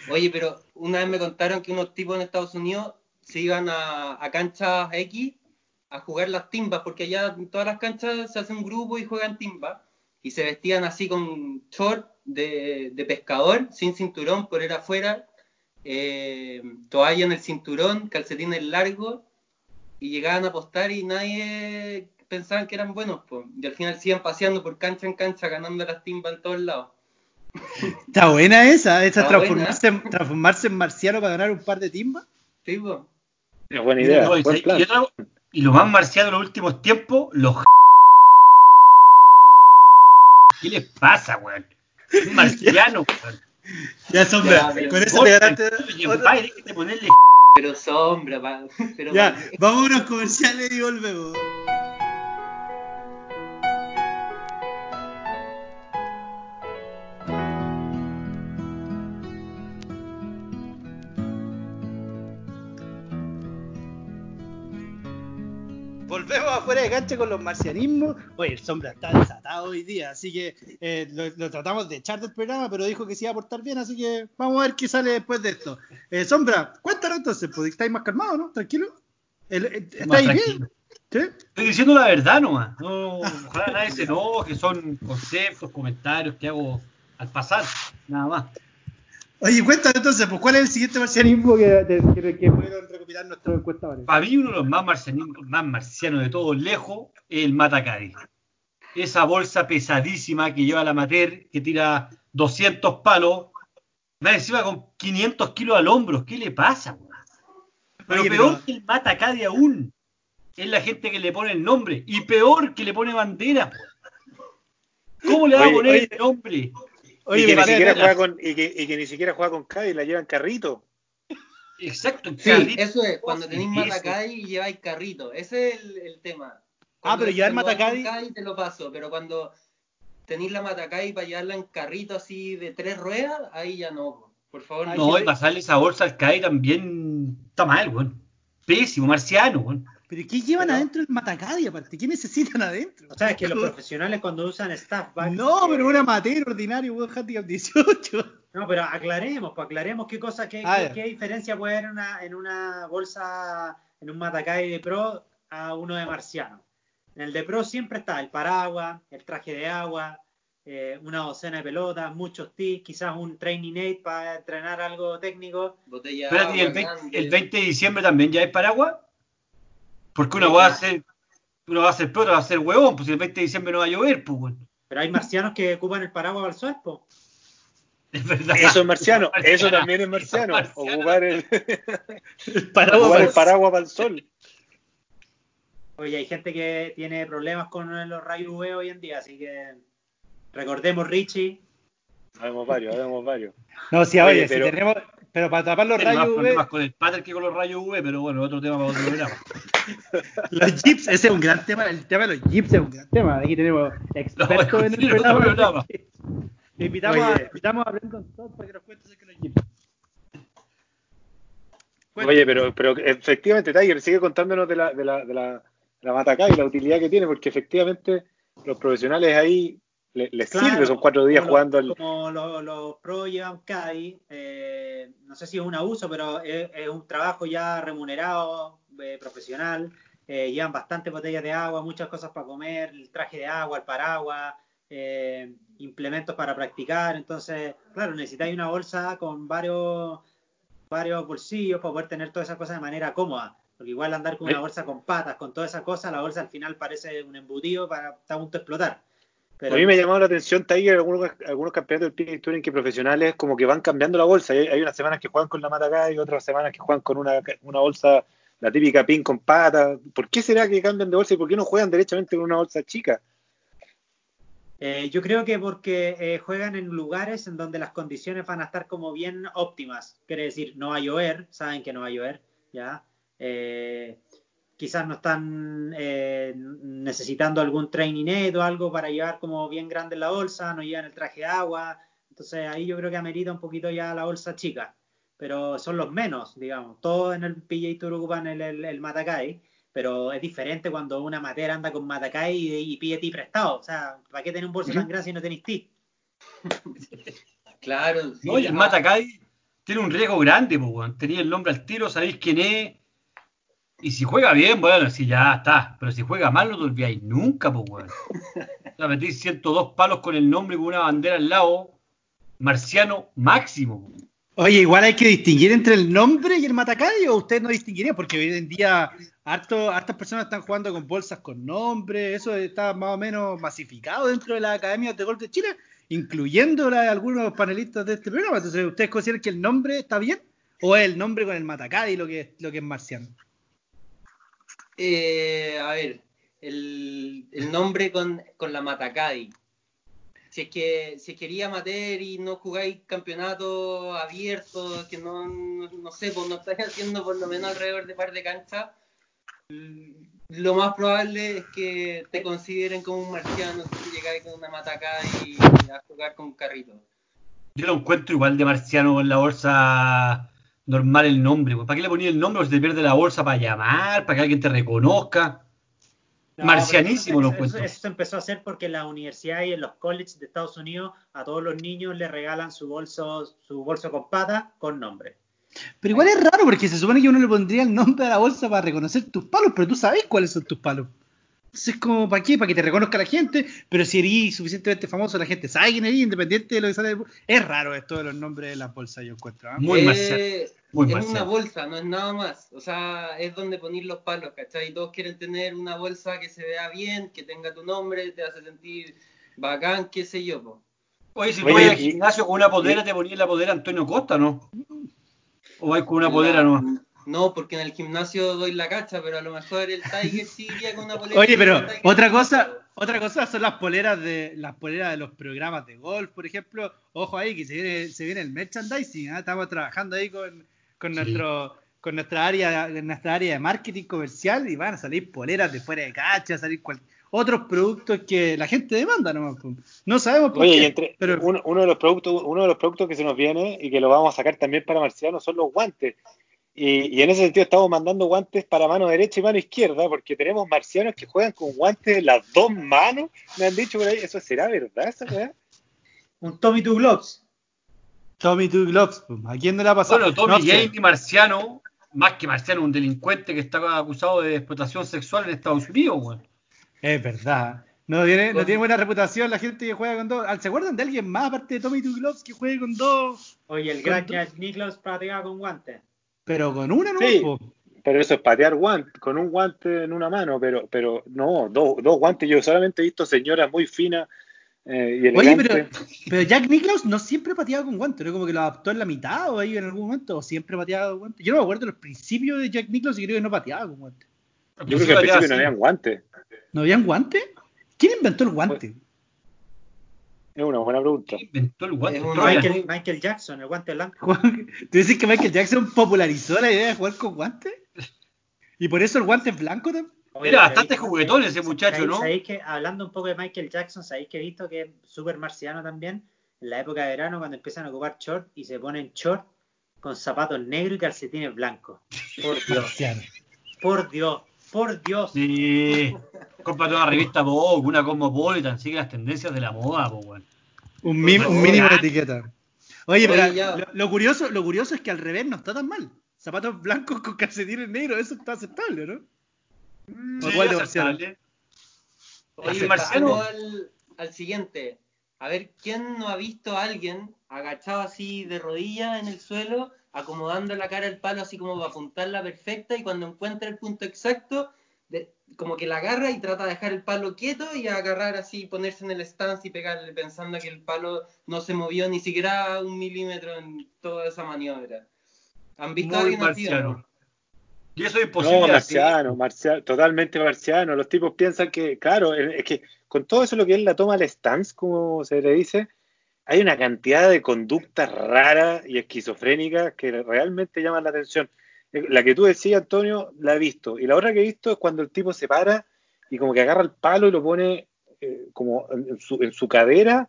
Oye, pero una vez me contaron que unos tipos en Estados Unidos se iban a, a canchas X a jugar las timbas, porque allá en todas las canchas se hace un grupo y juegan timba, y se vestían así con short de, de pescador, sin cinturón, por era afuera, eh, toalla en el cinturón, calcetines largos, y llegaban a apostar y nadie pensaban que eran buenos, pues. y al final siguen paseando por cancha en cancha, ganando las timbas en todos lados. (laughs) Está buena esa, esa Está transformarse, en- transformarse en marciano para ganar un par de timbas. Sí, po. Es buena idea, No, y, buen y plan. otra- y lo más marciano en los últimos tiempos, los ¿Qué les pasa, weón? Es marciano, weón. Ya, sombra, Ya, con eso te ganaste. Ponerle Pero sombra, pa- pero Ya, vamos a unos comerciales y volvemos. Afuera de cancha con los marcianismos. Oye, el sombra está desatado hoy día, así que eh, lo, lo tratamos de echar del programa, pero dijo que se iba a portar bien, así que vamos a ver qué sale después de esto. Eh, sombra, cuéntanos entonces, pues, ¿estáis más calmado, no? ¿Tranquilo? El- ¿Estáis bien? ¿Sí? Estoy diciendo la verdad nomás. No, ojalá nadie se enoje, son conceptos, comentarios que hago al pasar, nada más. Oye, cuéntanos entonces, pues, ¿cuál es el siguiente marcianismo que, que, que pudieron recopilar nuestros encuestadores? Para mí, uno de los más más marcianos de todos lejos, es el Matacari. Esa bolsa pesadísima que lleva la Mater, que tira 200 palos, más encima con 500 kilos al hombro. ¿Qué le pasa, weón? Pero Oye, peor pero- que el Matacari aún, es la gente que le pone el nombre. Y peor que le pone bandera, po. ¿Cómo le va Oye, a poner oye. el nombre? Oye, y, que ni siquiera juega con, y, que, y que ni siquiera juega con Cádiz, la llevan carrito. Exacto, Sí, carrito. eso es, cuando tenéis Eso. Matacay y lleváis carrito. Ese es el, el tema. Ah, pero llevar Matacay te lo paso, pero cuando tenéis la Matacay para llevarla en carrito así de tres ruedas, ahí ya no. po. Por favor, No, sí. y pasarle esa bolsa al CAI también está mal, weón. Pésimo, marciano, weón. ¿Pero qué llevan Pero- adentro el Matacadi aparte? ¿Qué necesitan adentro? O sea, es que los (laughs) profesionales cuando usan staff back, No, pero un amateur ordinario, weón, handicap 18. No, pero aclaremos, pues aclaremos qué cosa, qué, Ah, qué- diferencia puede haber en una, en una bolsa, en un Matacay de Pro a uno de Marciano. En el de Pro siempre está el paraguas, el traje de agua, eh, una docena de pelotas, muchos tips, quizás un training aid para entrenar algo técnico. botella de Espérate, ¿y agua el 20, grande. el 20 de diciembre también ya hay paraguas? Porque Sí, va a ser, una va a ser pro, otra va a ser huevón, pues si el 20 de diciembre no va a llover, pues, weón. Pero hay marcianos que ocupan el paraguas al sol, po. Es verdad. Eso es marciano, (laughs) eso también es marciano. Marciano. Ocupar el, (laughs) Paraguas ocupar el para- paraguas para el sol. Oye, hay gente que tiene problemas con los rayos UV hoy en día, así que recordemos, Richie, Habemos varios, habemos varios. No, sí, Oye, oye, pero- si tenemos. Pero para tapar los Tiene más rayos UV, problemas con el pater que con los rayos UV, pero bueno, otro tema para otro programa. Los jeeps, ese es un gran tema. El tema de los jeeps es un gran tema. Aquí tenemos expertos No, en el programa. programa. Le invitamos, a, Oye. invitamos a Brandon Todd para que nos cuente acerca de los jeeps. Oye, pero, pero efectivamente, Tiger, sigue contándonos de la, de la, de la, la Matacay y la utilidad que tiene, porque efectivamente los profesionales ahí le- les Claro, sirve, son cuatro días como jugando lo- al. Como los los pro llevan CAI, eh, no sé si es un abuso, pero es, es un trabajo ya remunerado, eh, profesional. eh, llevan bastantes botellas de agua, muchas cosas para comer, el traje de agua, el paraguas, eh, implementos para practicar. Entonces, claro, necesitáis una bolsa con varios, varios bolsillos para poder tener todas esas cosas de manera cómoda. Porque igual andar con una bolsa con patas, con todas esas cosas, la bolsa al final parece un embutido para estar a punto de explotar. Pero, A mí me ha llamado la atención, Tiger, algunos, algunos campeonatos del Tour en que profesionales como que van cambiando la bolsa. Hay, hay unas semanas que juegan con la Matacay y otras semanas que juegan con una, una bolsa, la típica pin con patas. ¿Por qué será que cambian de bolsa y por qué no juegan derechamente con una bolsa chica? Eh, yo creo que porque eh, juegan en lugares en donde las condiciones van a estar como bien óptimas. Quiere decir, no va a llover, saben que no va a llover, ¿ya? Eh, quizás no están necesitando algún training aid o algo para llevar como bien grande la bolsa, no llevan el traje de agua. Entonces ahí yo creo que amerita un poquito ya la bolsa chica. Pero son los menos, digamos. Todos en el PJ Tour ocupan el, el, el Matacay pero es diferente cuando una matera anda con Matacay y, y pide ti prestado. O sea, ¿para qué tener un bolso tan grande si no tenéis ti? (laughs) Claro, sí. Oye, el Matacay tiene un riesgo grande, pues, weón. Tenía el nombre al tiro, sabéis quién es. Y si juega bien, bueno, si ya está. Pero si juega mal, no te olvidáis nunca, pues, weón. O sea, metís 102 palos con el nombre y con una bandera al lado. Marciano máximo. weón. Oye, igual hay que distinguir entre el nombre y el Matacay, o usted no distinguiría, porque hoy en día harto, hartas personas están jugando con bolsas con nombre, eso está más o menos masificado dentro de las academias de golf de Chile, incluyendo la de algunos panelistas de este programa. Entonces, ¿ustedes consideran que el nombre está bien? ¿O es el nombre con el Matacay lo que, lo que es marciano? eh, a ver, el, el nombre con, con la Matacadi. Si es que si quería amateur y no jugáis campeonato abierto, que no, no, sé, pues no estáis haciendo por lo menos alrededor de par de canchas, lo más probable es que te consideren como un marciano si llegáis con una Matacadi a jugar con un carrito. Yo lo encuentro igual de marciano con la bolsa normal el nombre. weón. ¿Para qué le ponía el nombre? O se te pierde la bolsa para llamar, para que alguien te reconozca. No, Marcianísimo lo eso, eso, eso se empezó a hacer porque en las universidades y en los colleges de Estados Unidos a todos los niños les regalan su bolso, su bolso con patas con nombre. Pero igual es raro, porque se supone que uno le pondría el nombre a la bolsa para reconocer tus palos, pero tú sabes cuáles son tus palos. Entonces, como, ¿para qué? Para que te reconozca la gente, pero si eres suficientemente famoso, la gente sabe quién eres, independiente de lo que sale. Es raro esto de los nombres de las bolsas, yo encuentro. ¿ah? Muy Eh. Muy es una bolsa, no es nada más. O sea, es donde poner los palos, ¿cachai? Todos quieren tener una bolsa que se vea bien, que tenga tu nombre, te hace sentir bacán, qué sé yo. po. Oye, si tú vas al y- gimnasio con una podera, ¿te ponías la podera Antonio Costa, no? ¿O vais con una podera no? No, porque en el gimnasio doy la cacha, pero a lo mejor el Tiger sí iría con una polera. Oye, pero otra cosa, otra cosa son las poleras de las poleras de los programas de golf, por ejemplo. Ojo ahí que se viene, se viene el merchandising, ¿ah? estamos trabajando ahí con, con Sí. nuestro con nuestra área, nuestra área de marketing comercial y van a salir poleras de fuera de cacha, a salir cual- otros productos que la gente demanda, no, no sabemos por Oye, qué. y entre pero uno, uno de los productos, uno de los productos que se nos viene y que lo vamos a sacar también para Marciano son los guantes. Y, y en ese sentido estamos mandando guantes para mano derecha y mano izquierda, porque tenemos marcianos que juegan con guantes en las dos manos. Me han dicho por ahí, ¿eso será verdad esa weá? Un Tommy Two Gloves. Tommy Two Gloves, ¿a quién no le ha pasado? Bueno, Tommy No y Marciano, más que Marciano, un delincuente que está acusado de explotación sexual en Estados Unidos, weón. Es verdad. No tiene, no tiene buena reputación la gente que juega con dos. ¿Se acuerdan de alguien más aparte de Tommy Two Gloves que juegue con dos? Oye, el gran Jack Nicklaus pateaba con guantes. Pero con una no, Sí. Pero eso es patear guante, con un guante en una mano, pero, pero no, dos, dos guantes. Yo solamente he visto señoras muy finas eh, y Oye, pero, pero Jack Nicklaus no siempre pateaba con guantes, ¿no? Como que lo adaptó en la mitad o ahí en algún momento, o siempre pateaba con guantes. Yo no me acuerdo los principios de Jack Nicklaus y creo que no pateaba con guantes. Yo creo que al principio no habían guantes. ¿No habían guantes? ¿Quién inventó el guante? Es una buena pregunta. Inventó el guante. Michael, Michael Jackson, el guante blanco. (laughs) ¿Tú dices que Michael Jackson popularizó la idea de jugar con guantes? ¿Y por eso el guante es blanco también? Oye, Era ¿sabéis bastante juguetón ese muchacho, ¿sabéis- ¿no? sabéis que, hablando un poco de Michael Jackson, sabéis que he visto que es súper marciano también? En la época de verano, cuando empiezan a ocupar short y se ponen short con zapatos negros y calcetines blancos. Por (laughs) Dios, por Dios, por Dios. Sí. Cómprate una revista Vogue, una Cosmopolitan, sigue las tendencias de la moda, po, weón. Un, mi- un mínimo de etiqueta. Oye, pero Oye, lo, lo curioso, lo curioso es que al revés no está tan mal. Zapatos blancos con calcetines negros, eso está aceptable, ¿no? Mm, ¿O Sí, de aceptable. Oye, pasando al, al siguiente. A ver, ¿quién no ha visto a alguien agachado así de rodillas en el suelo, acomodando la cara al palo así como para apuntarla perfecta y cuando encuentra el punto exacto, de- como que la agarra y trata de dejar el palo quieto y agarrar así, ponerse en el stance y pegarle pensando que el palo no se movió ni siquiera un milímetro en toda esa maniobra. ¿Han visto Muy alguien así marciano. no? Y eso es imposible. No, marciano, marciano, totalmente marciano. Los tipos piensan que, claro, es que con todo eso lo que es la toma al stance, como se le dice, hay una cantidad de conductas raras y esquizofrénicas que realmente llaman la atención. Eh, La que tú decías, Antonio, la he visto. Y la otra que he visto es cuando el tipo se para y como que agarra el palo y lo pone eh, como en su, en su cadera,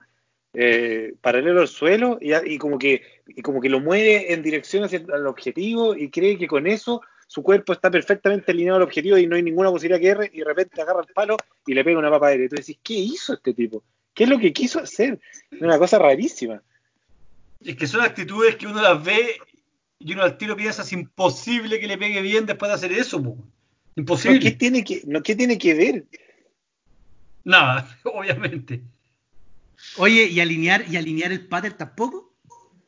eh, paralelo al suelo, y, como que, como que lo mueve en dirección hacia el objetivo y cree que con eso su cuerpo está perfectamente alineado al objetivo y no hay ninguna posibilidad que erre, y de repente agarra el palo y le pega una papa aérea. Tú decís, ¿qué hizo este tipo? ¿Qué es lo que quiso hacer? Es una cosa rarísima. Es que son actitudes que uno las ve y uno al tiro piensa es imposible que le pegue bien después de hacer eso, po. No, Imposible. ¿qué, tiene que, no, ¿Qué tiene que ver? Nada, (laughs) obviamente. Oye, ¿y alinear, y alinear el pattern tampoco?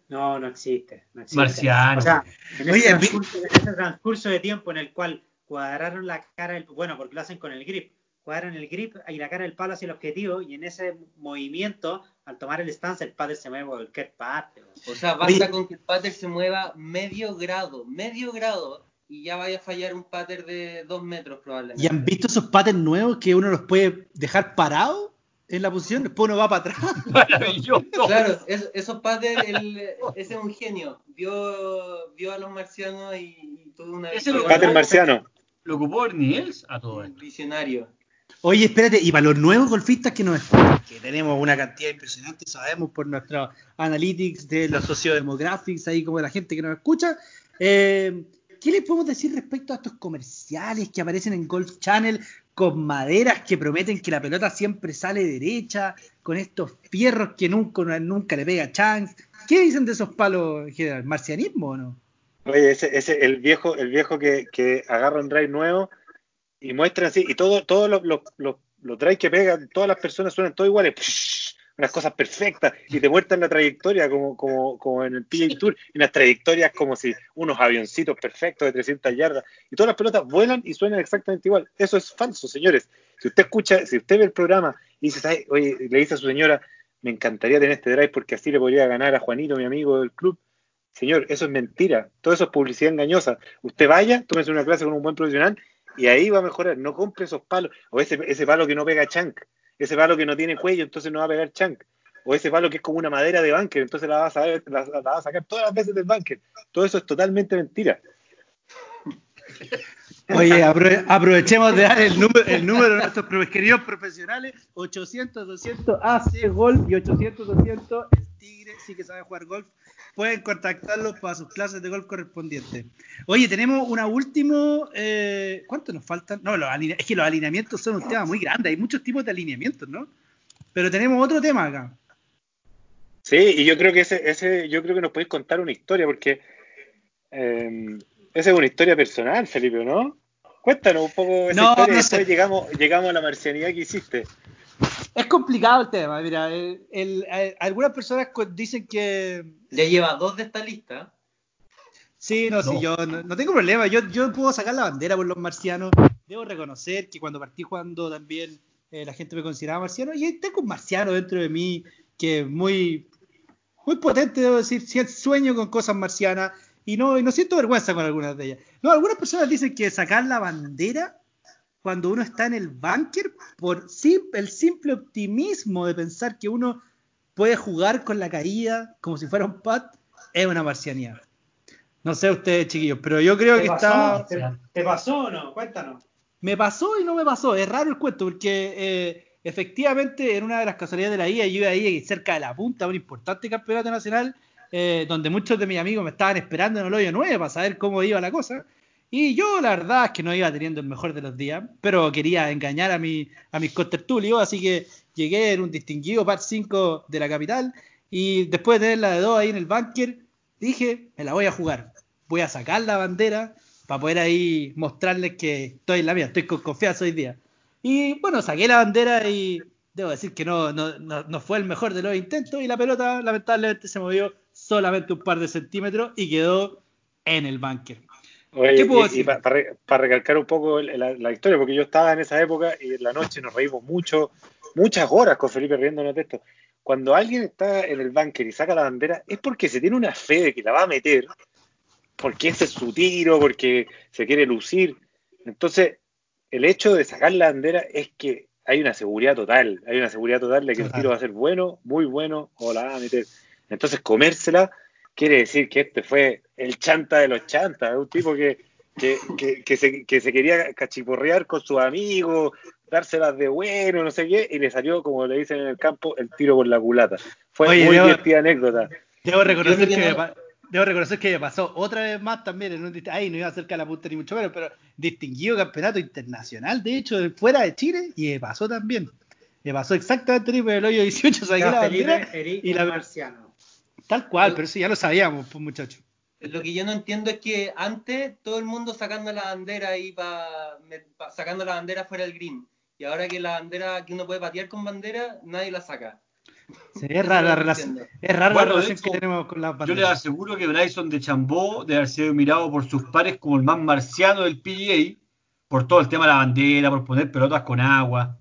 No, no existe. No existe. Marciano. O sea, en ese, Oye, transcurso, en ese transcurso de tiempo en el cual cuadraron la cara del, bueno, porque lo hacen con el grip, cuadran el grip y la cara del palo hacia el objetivo y en ese movimiento, al tomar el stance, el paddle se mueve por cualquier parte. O sea, basta con que el pater se mueva medio grado, medio grado, y ya vaya a fallar un pater de dos metros probablemente. ¿Y han visto esos patterns nuevos que uno los puede dejar parados en la posición? Después uno va para atrás. (laughs) Maravilloso. Claro, es- esos paters, el- ese es un genio. Vio, vio a los marcianos y, y tuvo una Ese lo- Pater marciano. Lo ocupó Ernie Els a todo esto. visionario. Oye, espérate, y para los nuevos golfistas que nos escuchan, que tenemos una cantidad impresionante, sabemos por nuestros analytics de los sociodemographics, ahí como la gente que nos escucha, eh, ¿qué les podemos decir respecto a estos comerciales que aparecen en Golf Channel con maderas que prometen que la pelota siempre sale derecha, con estos fierros que nunca, nunca le pega chance? ¿Qué dicen de esos palos en general? ¿Marcianismo o no? Oye, ese, ese, el viejo, el viejo que, que agarra un drive nuevo y muestra así, y todos todo los, los drives que pegan, todas las personas suenan todos iguales, psh, (laughs) unas cosas perfectas, y te muestran la trayectoria como, como, como en el PGA Tour, y unas trayectorias como si unos avioncitos perfectos de 300 yardas, y todas las pelotas vuelan y suenan exactamente igual. Eso es falso, señores. Si usted escucha, si usted ve el programa y dice, "Ay, oye, le dice a su señora, me encantaría tener este drive porque así le podría ganar a Juanito, mi amigo del club, Señor, eso es mentira. Todo eso es publicidad engañosa. Usted vaya, tómese una clase con un buen profesional y ahí va a mejorar. No compre esos palos. O ese, ese palo que no pega chank. Ese palo que no tiene cuello, entonces no va a pegar chank. O ese palo que es como una madera de bunker, entonces la va a, sacar todas las veces del bunker. Todo eso es totalmente mentira. Oye, aprove- aprovechemos de dar el número, el número de nuestros queridos profesionales: 800-200 AC Golf y 800-200 el Tigre, sí que sabe jugar golf. Pueden contactarlos para sus clases de golf correspondientes. Oye, tenemos una última. Eh, ¿Cuánto nos faltan? No, los aline- es que los alineamientos son un tema muy grande. Hay muchos tipos de alineamientos, ¿no? Pero tenemos otro tema acá. Sí, y yo creo que ese, ese, yo creo que nos podéis contar una historia, porque eh, esa es una historia personal, Felipe, ¿no? Cuéntanos un poco esa No, historia y no después sé. llegamos, llegamos a la marcianidad que hiciste. Es complicado el tema. Mira, el- el- eh, algunas personas dicen que Ya lleva dos de esta lista. Sí, no, sí, No. yo no, no tengo problema. Yo, yo puedo sacar la bandera por los marcianos. Debo reconocer que cuando partí jugando también eh, la gente me consideraba marciano. Y tengo un marciano dentro de mí que es muy, muy potente, debo decir. Sí, Sueño con cosas marcianas y no, y no siento vergüenza con algunas de ellas. No, algunas personas dicen que sacar la bandera cuando uno está en el bunker por sim- el simple optimismo de pensar que uno puede jugar con la caída como si fuera un pat es una marcianía. No sé ustedes, chiquillos, pero yo creo que está. ¿Te, te pasó o no? Cuéntanos. Me pasó y no me pasó. Es raro el cuento, porque eh, efectivamente en una de las casualidades de la IA, yo iba ahí cerca de la punta de un importante campeonato nacional, eh, donde muchos de mis amigos me estaban esperando en el hoyo 9 para saber cómo iba la cosa. Y yo la verdad es que no iba teniendo el mejor de los días, pero quería engañar a, mi, a mis contertulios, así que llegué en un distinguido par 5 de la capital y después de tener la de 2 ahí en el bunker, dije, me la voy a jugar. Voy a sacar la bandera para poder ahí mostrarles que estoy en la mía, estoy con confianza hoy día. Y bueno, saqué la bandera y debo decir que no, no, no, no fue el mejor de los intentos y la pelota lamentablemente se movió solamente un par de centímetros y quedó en el bunker. Oye, ¿Qué puedo y, decir? para recalcar un poco la, la historia, porque yo estaba en esa época y en la noche nos reímos mucho, muchas horas con Felipe riéndonos de esto. Cuando alguien está en el bunker y saca la bandera, es porque se tiene una fe de que la va a meter, porque ese es su tiro, porque se quiere lucir. Entonces, el hecho de sacar la bandera es que hay una seguridad total, hay una seguridad total de que el tiro va a ser bueno, muy bueno, o la va a meter. Entonces, comérsela quiere decir que este fue el chanta de los chantas, un tipo que, que, que, que se, que se quería cachiporrear con sus amigos, dárselas de bueno, no sé qué, y le salió, como le dicen en el campo, el tiro por la culata. Fue Oye, muy debo- divertida anécdota. Debo reconocer, que me debo reconocer que me pasó otra vez más también en un ahí no iba cerca de la punta ni mucho menos, pero distinguido campeonato internacional, de hecho, de fuera de Chile, y me pasó también. Me pasó exactamente el hoyo 18, saqué la bandera y la- marciano. Tal cual, pero eso ya lo sabíamos, pues muchachos. Lo que yo no entiendo es que antes todo el mundo sacando la bandera ahí pa, me- pa- sacando la bandera fuera del green. Y ahora que la bandera que uno puede patear con bandera, nadie la saca. Sí, es rara la relación, es rara Bueno, la de relación que tenemos con las Yo banderas. les aseguro que Bryson de Chambó debe haber sido mirado por sus pares como el más marciano del PGA por todo el tema de la bandera, por poner pelotas con agua.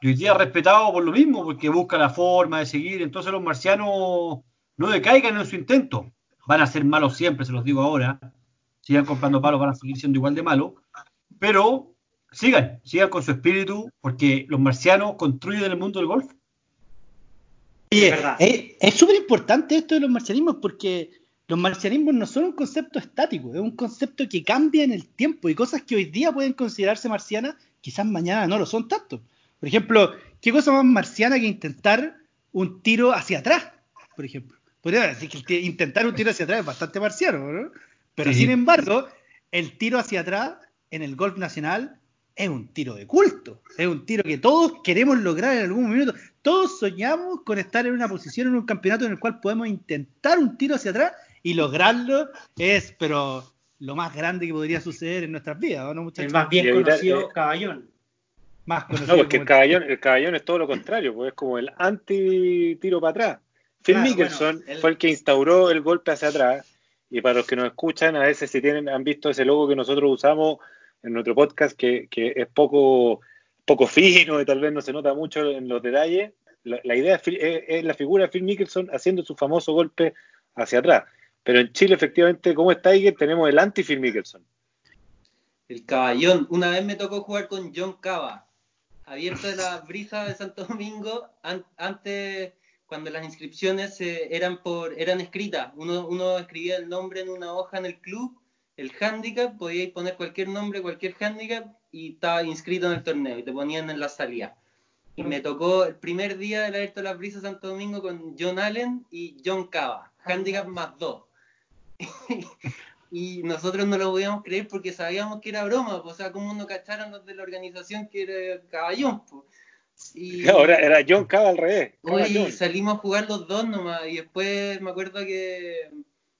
Y hoy día es respetado por lo mismo, porque busca la forma de seguir. Entonces los marcianos no decaigan en su intento. Van a ser malos siempre, se los digo ahora. Sigan comprando palos, van a seguir siendo igual de malos. Pero sigan, sigan con su espíritu, porque los marcianos construyen el mundo del golf. Oye, Es es súper importante esto de los marcianismos porque los marcianismos no son un concepto estático, es un concepto que cambia en el tiempo y cosas que hoy día pueden considerarse marcianas, quizás mañana no lo son tanto. Por ejemplo, ¿qué cosa más marciana que intentar un tiro hacia atrás? Por ejemplo, podría decir que el intentar un tiro hacia atrás es bastante marciano, ¿no? Pero Sí. sin embargo, el tiro hacia atrás en el golf nacional es un tiro de culto, es un tiro que todos queremos lograr en algún momento. Todos soñamos con estar en una posición en un campeonato en el cual podemos intentar un tiro hacia atrás y lograrlo es, pero lo más grande que podría suceder en nuestras vidas, ¿o no, El muchachos? más bien conocido eh, caballón. Más conocido No, porque el caballón, el caballón es todo lo contrario, pues es como el anti-tiro para atrás. Phil Claro, Mickelson bueno, fue el que instauró el golpe hacia atrás. Y para los que nos escuchan, a veces si tienen, han visto ese logo que nosotros usamos en nuestro podcast, que, que es poco, poco (laughs) fino y tal vez no se nota mucho en los detalles. La, la idea es, Phil- es- es la figura de Phil Mickelson haciendo su famoso golpe hacia atrás. Pero en Chile, efectivamente, como es Tiger, tenemos el anti-Phil Mickelson. El caballón. Una vez me tocó jugar con John Cava, abierto de la brisa de Santo Domingo, an- antes cuando las inscripciones eh, eran por eran escritas. Uno, uno escribía el nombre en una hoja en el club el handicap, podíais poner cualquier nombre, cualquier handicap y estaba inscrito en el torneo y te ponían en la salida. Y me tocó el primer día del Abierto de las Brisas Santo Domingo con John Allen y John Cava, handicap más dos. (laughs) y nosotros no lo podíamos creer porque sabíamos que era broma, pues, o sea, como no cacharon los de la organización que era caballón. Pues. Y, (laughs) Ahora era John Cava al revés. Oye, salimos a jugar los dos nomás y después me acuerdo que,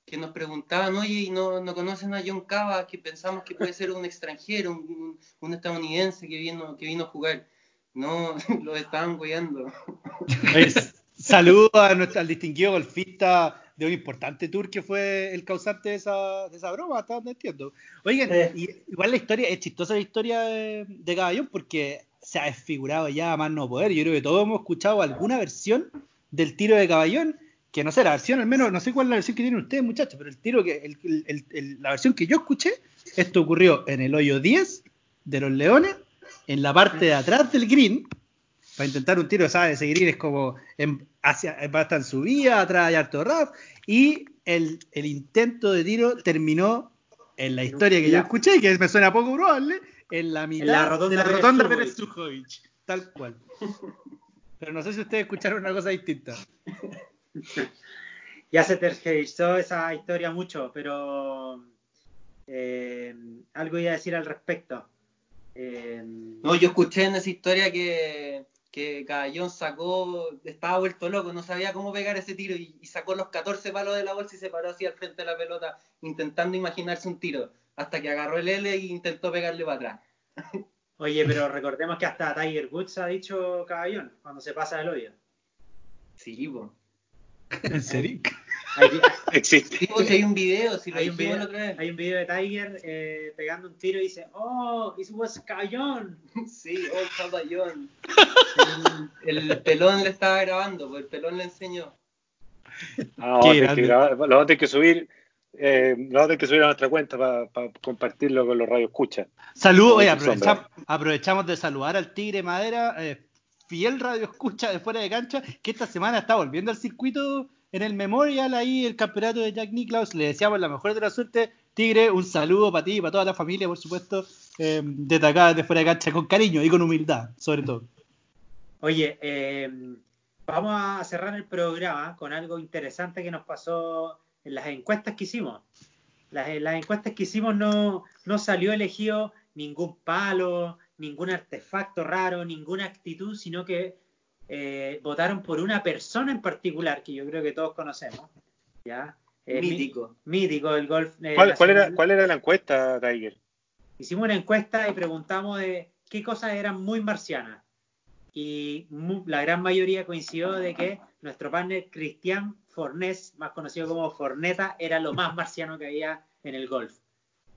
que nos preguntaban, oye, ¿y no, no conocen a John Cava? Que pensamos que puede ser un extranjero, un, un- un estadounidense que vino, que vino a jugar. No, (laughs) lo estaban guiando. (laughs) Saludos a nuestro, al distinguido golfista de un importante tour que fue el causante de esa, de esa broma, hasta donde entiendo. Oigan, Sí. y- igual la historia, es chistosa la historia de, de Caballón porque se ha desfigurado ya a más no poder. Yo creo que todos hemos escuchado alguna versión del tiro de Caballón, que no sé, la versión al menos, no sé cuál es la versión que tienen ustedes, muchachos, pero el tiro que, el- el- el- el- la versión que yo escuché, esto ocurrió en el hoyo 10 de los Leones, en la parte de atrás del green, para intentar un tiro, ¿sabes? Ese green es como en, hacia, va a estar en subida, atrás hay harto rap, y el, el intento de tiro terminó en la historia que yo escuché, que me suena poco probable, en la mitad la rotonda de la Pérez rotonda tal cual. Pero no sé si ustedes escucharon una cosa distinta. (laughs) Ya se tergiversó esa historia mucho, pero eh, algo iba a decir al respecto. Eh, No, yo escuché en esa historia que, que Caballón sacó, estaba vuelto loco, no sabía cómo pegar ese tiro y, y sacó los 14 palos de la bolsa y se paró así al frente de la pelota intentando imaginarse un tiro, hasta que agarró el L e intentó pegarle para atrás. Oye, pero (laughs) recordemos que hasta Tiger Woods ha dicho caballón cuando se pasa del hoyo. Sí, po. ¿En serio? Hay, (laughs) Existe. Sí, si hay un video, si lo hay un video, la otra vez. hay un video de Tiger eh, pegando un tiro y dice, oh, it was caballón. (laughs) Sí, oh, Caballón. El, el pelón le estaba grabando, pues el pelón le enseñó. Ah, a tener que grabar- lo vamos a tener que subir. Eh, lo vamos a tener que subir a nuestra cuenta para compartirlo con los. Saludos, oye, dice Sombra. aprovechamos, aprovechamos de saludar al Tigre Madera, eh, fiel radio escucha de fuera de cancha, que esta semana está volviendo al circuito en el Memorial, ahí el campeonato de Jack Nicklaus. Le deseamos la mejor de la suerte. Tigre, un saludo para ti y para toda la familia, por supuesto, eh, desde acá, de fuera de cancha, con cariño y con humildad, sobre todo. Oye, eh, vamos a cerrar el programa con algo interesante que nos pasó en las encuestas que hicimos. Las, en las encuestas que hicimos no, no salió elegido ningún palo, ningún artefacto raro, ninguna actitud, sino que eh, votaron por una persona en particular que yo creo que todos conocemos. ¿ya? Eh, Mítico. mítico del golf. eh, ¿Cuál, cuál era. ¿Cuál era la encuesta, Tiger? Hicimos una encuesta y preguntamos de qué cosas eran muy marcianas. Y la gran mayoría coincidió de que nuestro partner Cristian Fornés, más conocido como Forneta, era lo más marciano que había en el golf.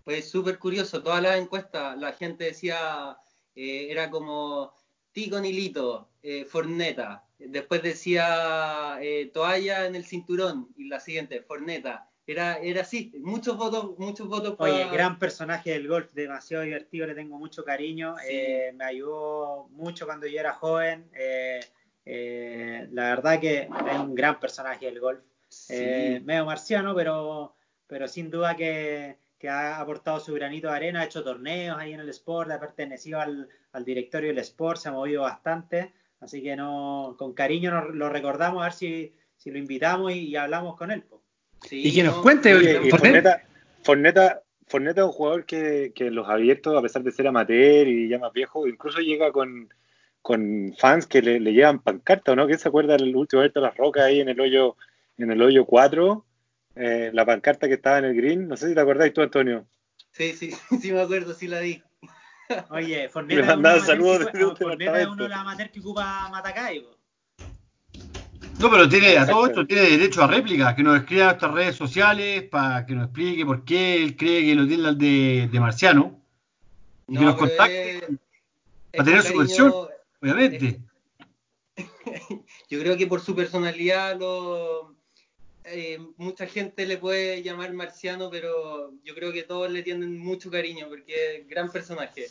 Fue súper curioso, todas las encuestas, la gente decía, eh, era como Tico Nilito, eh, Forneta, después decía eh, toalla en el cinturón, y la siguiente, Forneta, era, era así, muchos votos, muchos votos para... Oye, gran personaje del golf, demasiado divertido, le tengo mucho cariño. Sí. eh, me ayudó mucho cuando yo era joven. eh, eh, la verdad que es un gran personaje del golf. Sí. Eh, medio marciano, pero, pero sin duda que, que ha aportado su granito de arena, ha hecho torneos ahí en el Sport, ha pertenecido al, al directorio del Sport, se ha movido bastante, así que no, con cariño nos, lo recordamos, a ver si, si lo invitamos y, y hablamos con él. po. Sí, Y que nos no, cuente, Oye, y Fornet- Forneta, Forneta, Forneta es un jugador que, que los abiertos, a pesar de ser amateur y ya más viejo, incluso llega con, con fans que le, le llevan pancarta, ¿no? ¿Quién se acuerda del último de las rocas ahí en el hoyo, en el hoyo 4? Eh, la pancarta que estaba en el green, no sé si te acordáis tú, Antonio. Sí, sí, (laughs) sí me acuerdo, sí la di. (laughs) Oye, Forneta es, mandaba uno es departamento. uno de los amateurs que ocupa Matacay. No, pero tiene, a todo esto tiene derecho a réplica, que nos escriba a nuestras redes sociales para que nos explique por qué él cree que lo tiene al de, de Marciano. Y que nos contacte, es- para es tener su versión. Obviamente. (laughs) Yo creo que por su personalidad lo, eh, mucha gente le puede llamar marciano, pero yo creo que todos le tienen mucho cariño porque es gran personaje.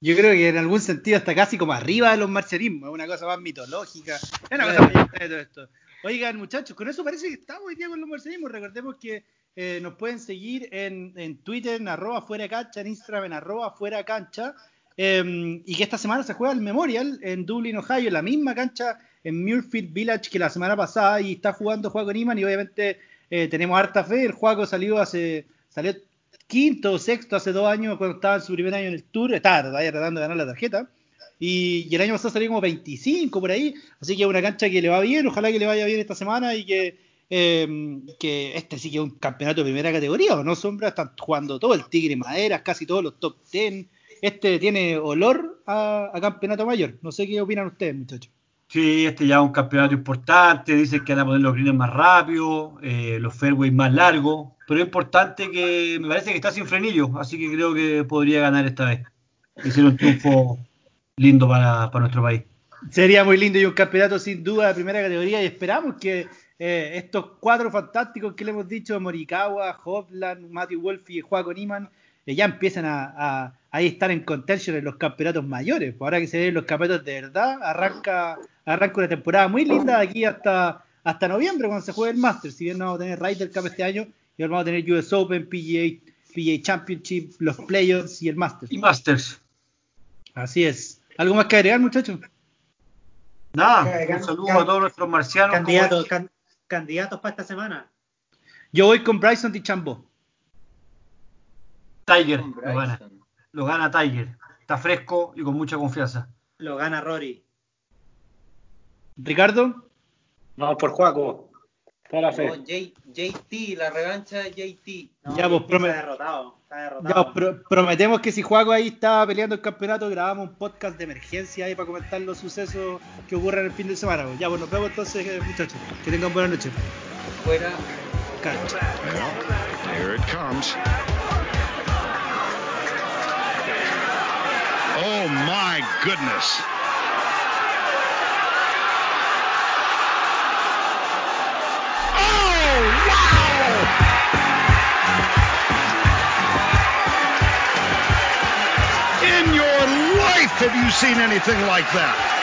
Yo creo que en algún sentido está casi como arriba de los marcianismos, es una cosa más mitológica, es una cosa más de todo esto. Oigan, muchachos, con eso parece que estamos hoy día con los marcianismos. Recordemos que eh, nos pueden seguir en, en Twitter, en arroba fuera cancha, en Instagram, en arroba fuera cancha. Eh, y que esta semana se juega el Memorial en Dublin, Ohio, en la misma cancha en Muirfield Village que la semana pasada y está jugando Juaco Niman y obviamente eh, tenemos harta fe. El Juaco salió hace salió quinto o sexto hace dos años cuando estaba en su primer año en el Tour, estaba tratando de ganar la tarjeta. Y, el año pasado salió como 25 por ahí, así que es una cancha que le va bien, ojalá que le vaya bien esta semana y que, eh, que este sí que es un campeonato de primera categoría, ¿o no, Sombra? Están jugando todo, el Tigre Maderas, casi todos los top 10. Este tiene olor a, a campeonato mayor. No sé qué opinan ustedes, muchachos. Sí, este ya es un campeonato importante, dicen que van a poner los greens más rápido, eh, los fairways más largos, pero es importante que me parece que está sin frenillo, así que creo que podría ganar esta vez. Hicieron un triunfo lindo para, para nuestro país. Sería muy lindo y un campeonato sin duda de primera categoría y esperamos que eh, estos cuatro fantásticos que le hemos dicho, Morikawa, Hopland, Matthew Wolf y Joaco Niman, ya empiezan a, a, a estar en contention en los campeonatos mayores. Pues ahora que se ven los campeonatos de verdad, arranca, arranca una temporada muy linda de aquí hasta, hasta noviembre cuando se juegue el Masters. Si bien no vamos a tener Ryder Cup este año, y vamos a tener US Open, PGA, PGA Championship, los Playoffs y el Masters. Y Masters. Así es. ¿Algo más que agregar, muchachos? Nada, un saludo a todos nuestros marcianos. Candidatos, can- candidatos para esta semana. Yo voy con Bryson DeChambeau. Tiger lo gana. Lo gana Tiger. Está fresco y con mucha confianza. Lo gana Rory. Ricardo, Vamos por Juaco. Toda la No, fe. J- JT, la revancha de JT. No, Ya, pues, está derrotado. Está ya derrotado. pro- prometemos que si Juaco ahí está peleando el campeonato, grabamos un podcast de emergencia ahí para comentar los sucesos que ocurren el fin de semana. pues. Ya, pues nos vemos entonces, eh, muchachos. Que tengan buena noche. Fuera. Cancha. Well, here it comes. Oh my goodness. Oh! In your life have you seen anything like that?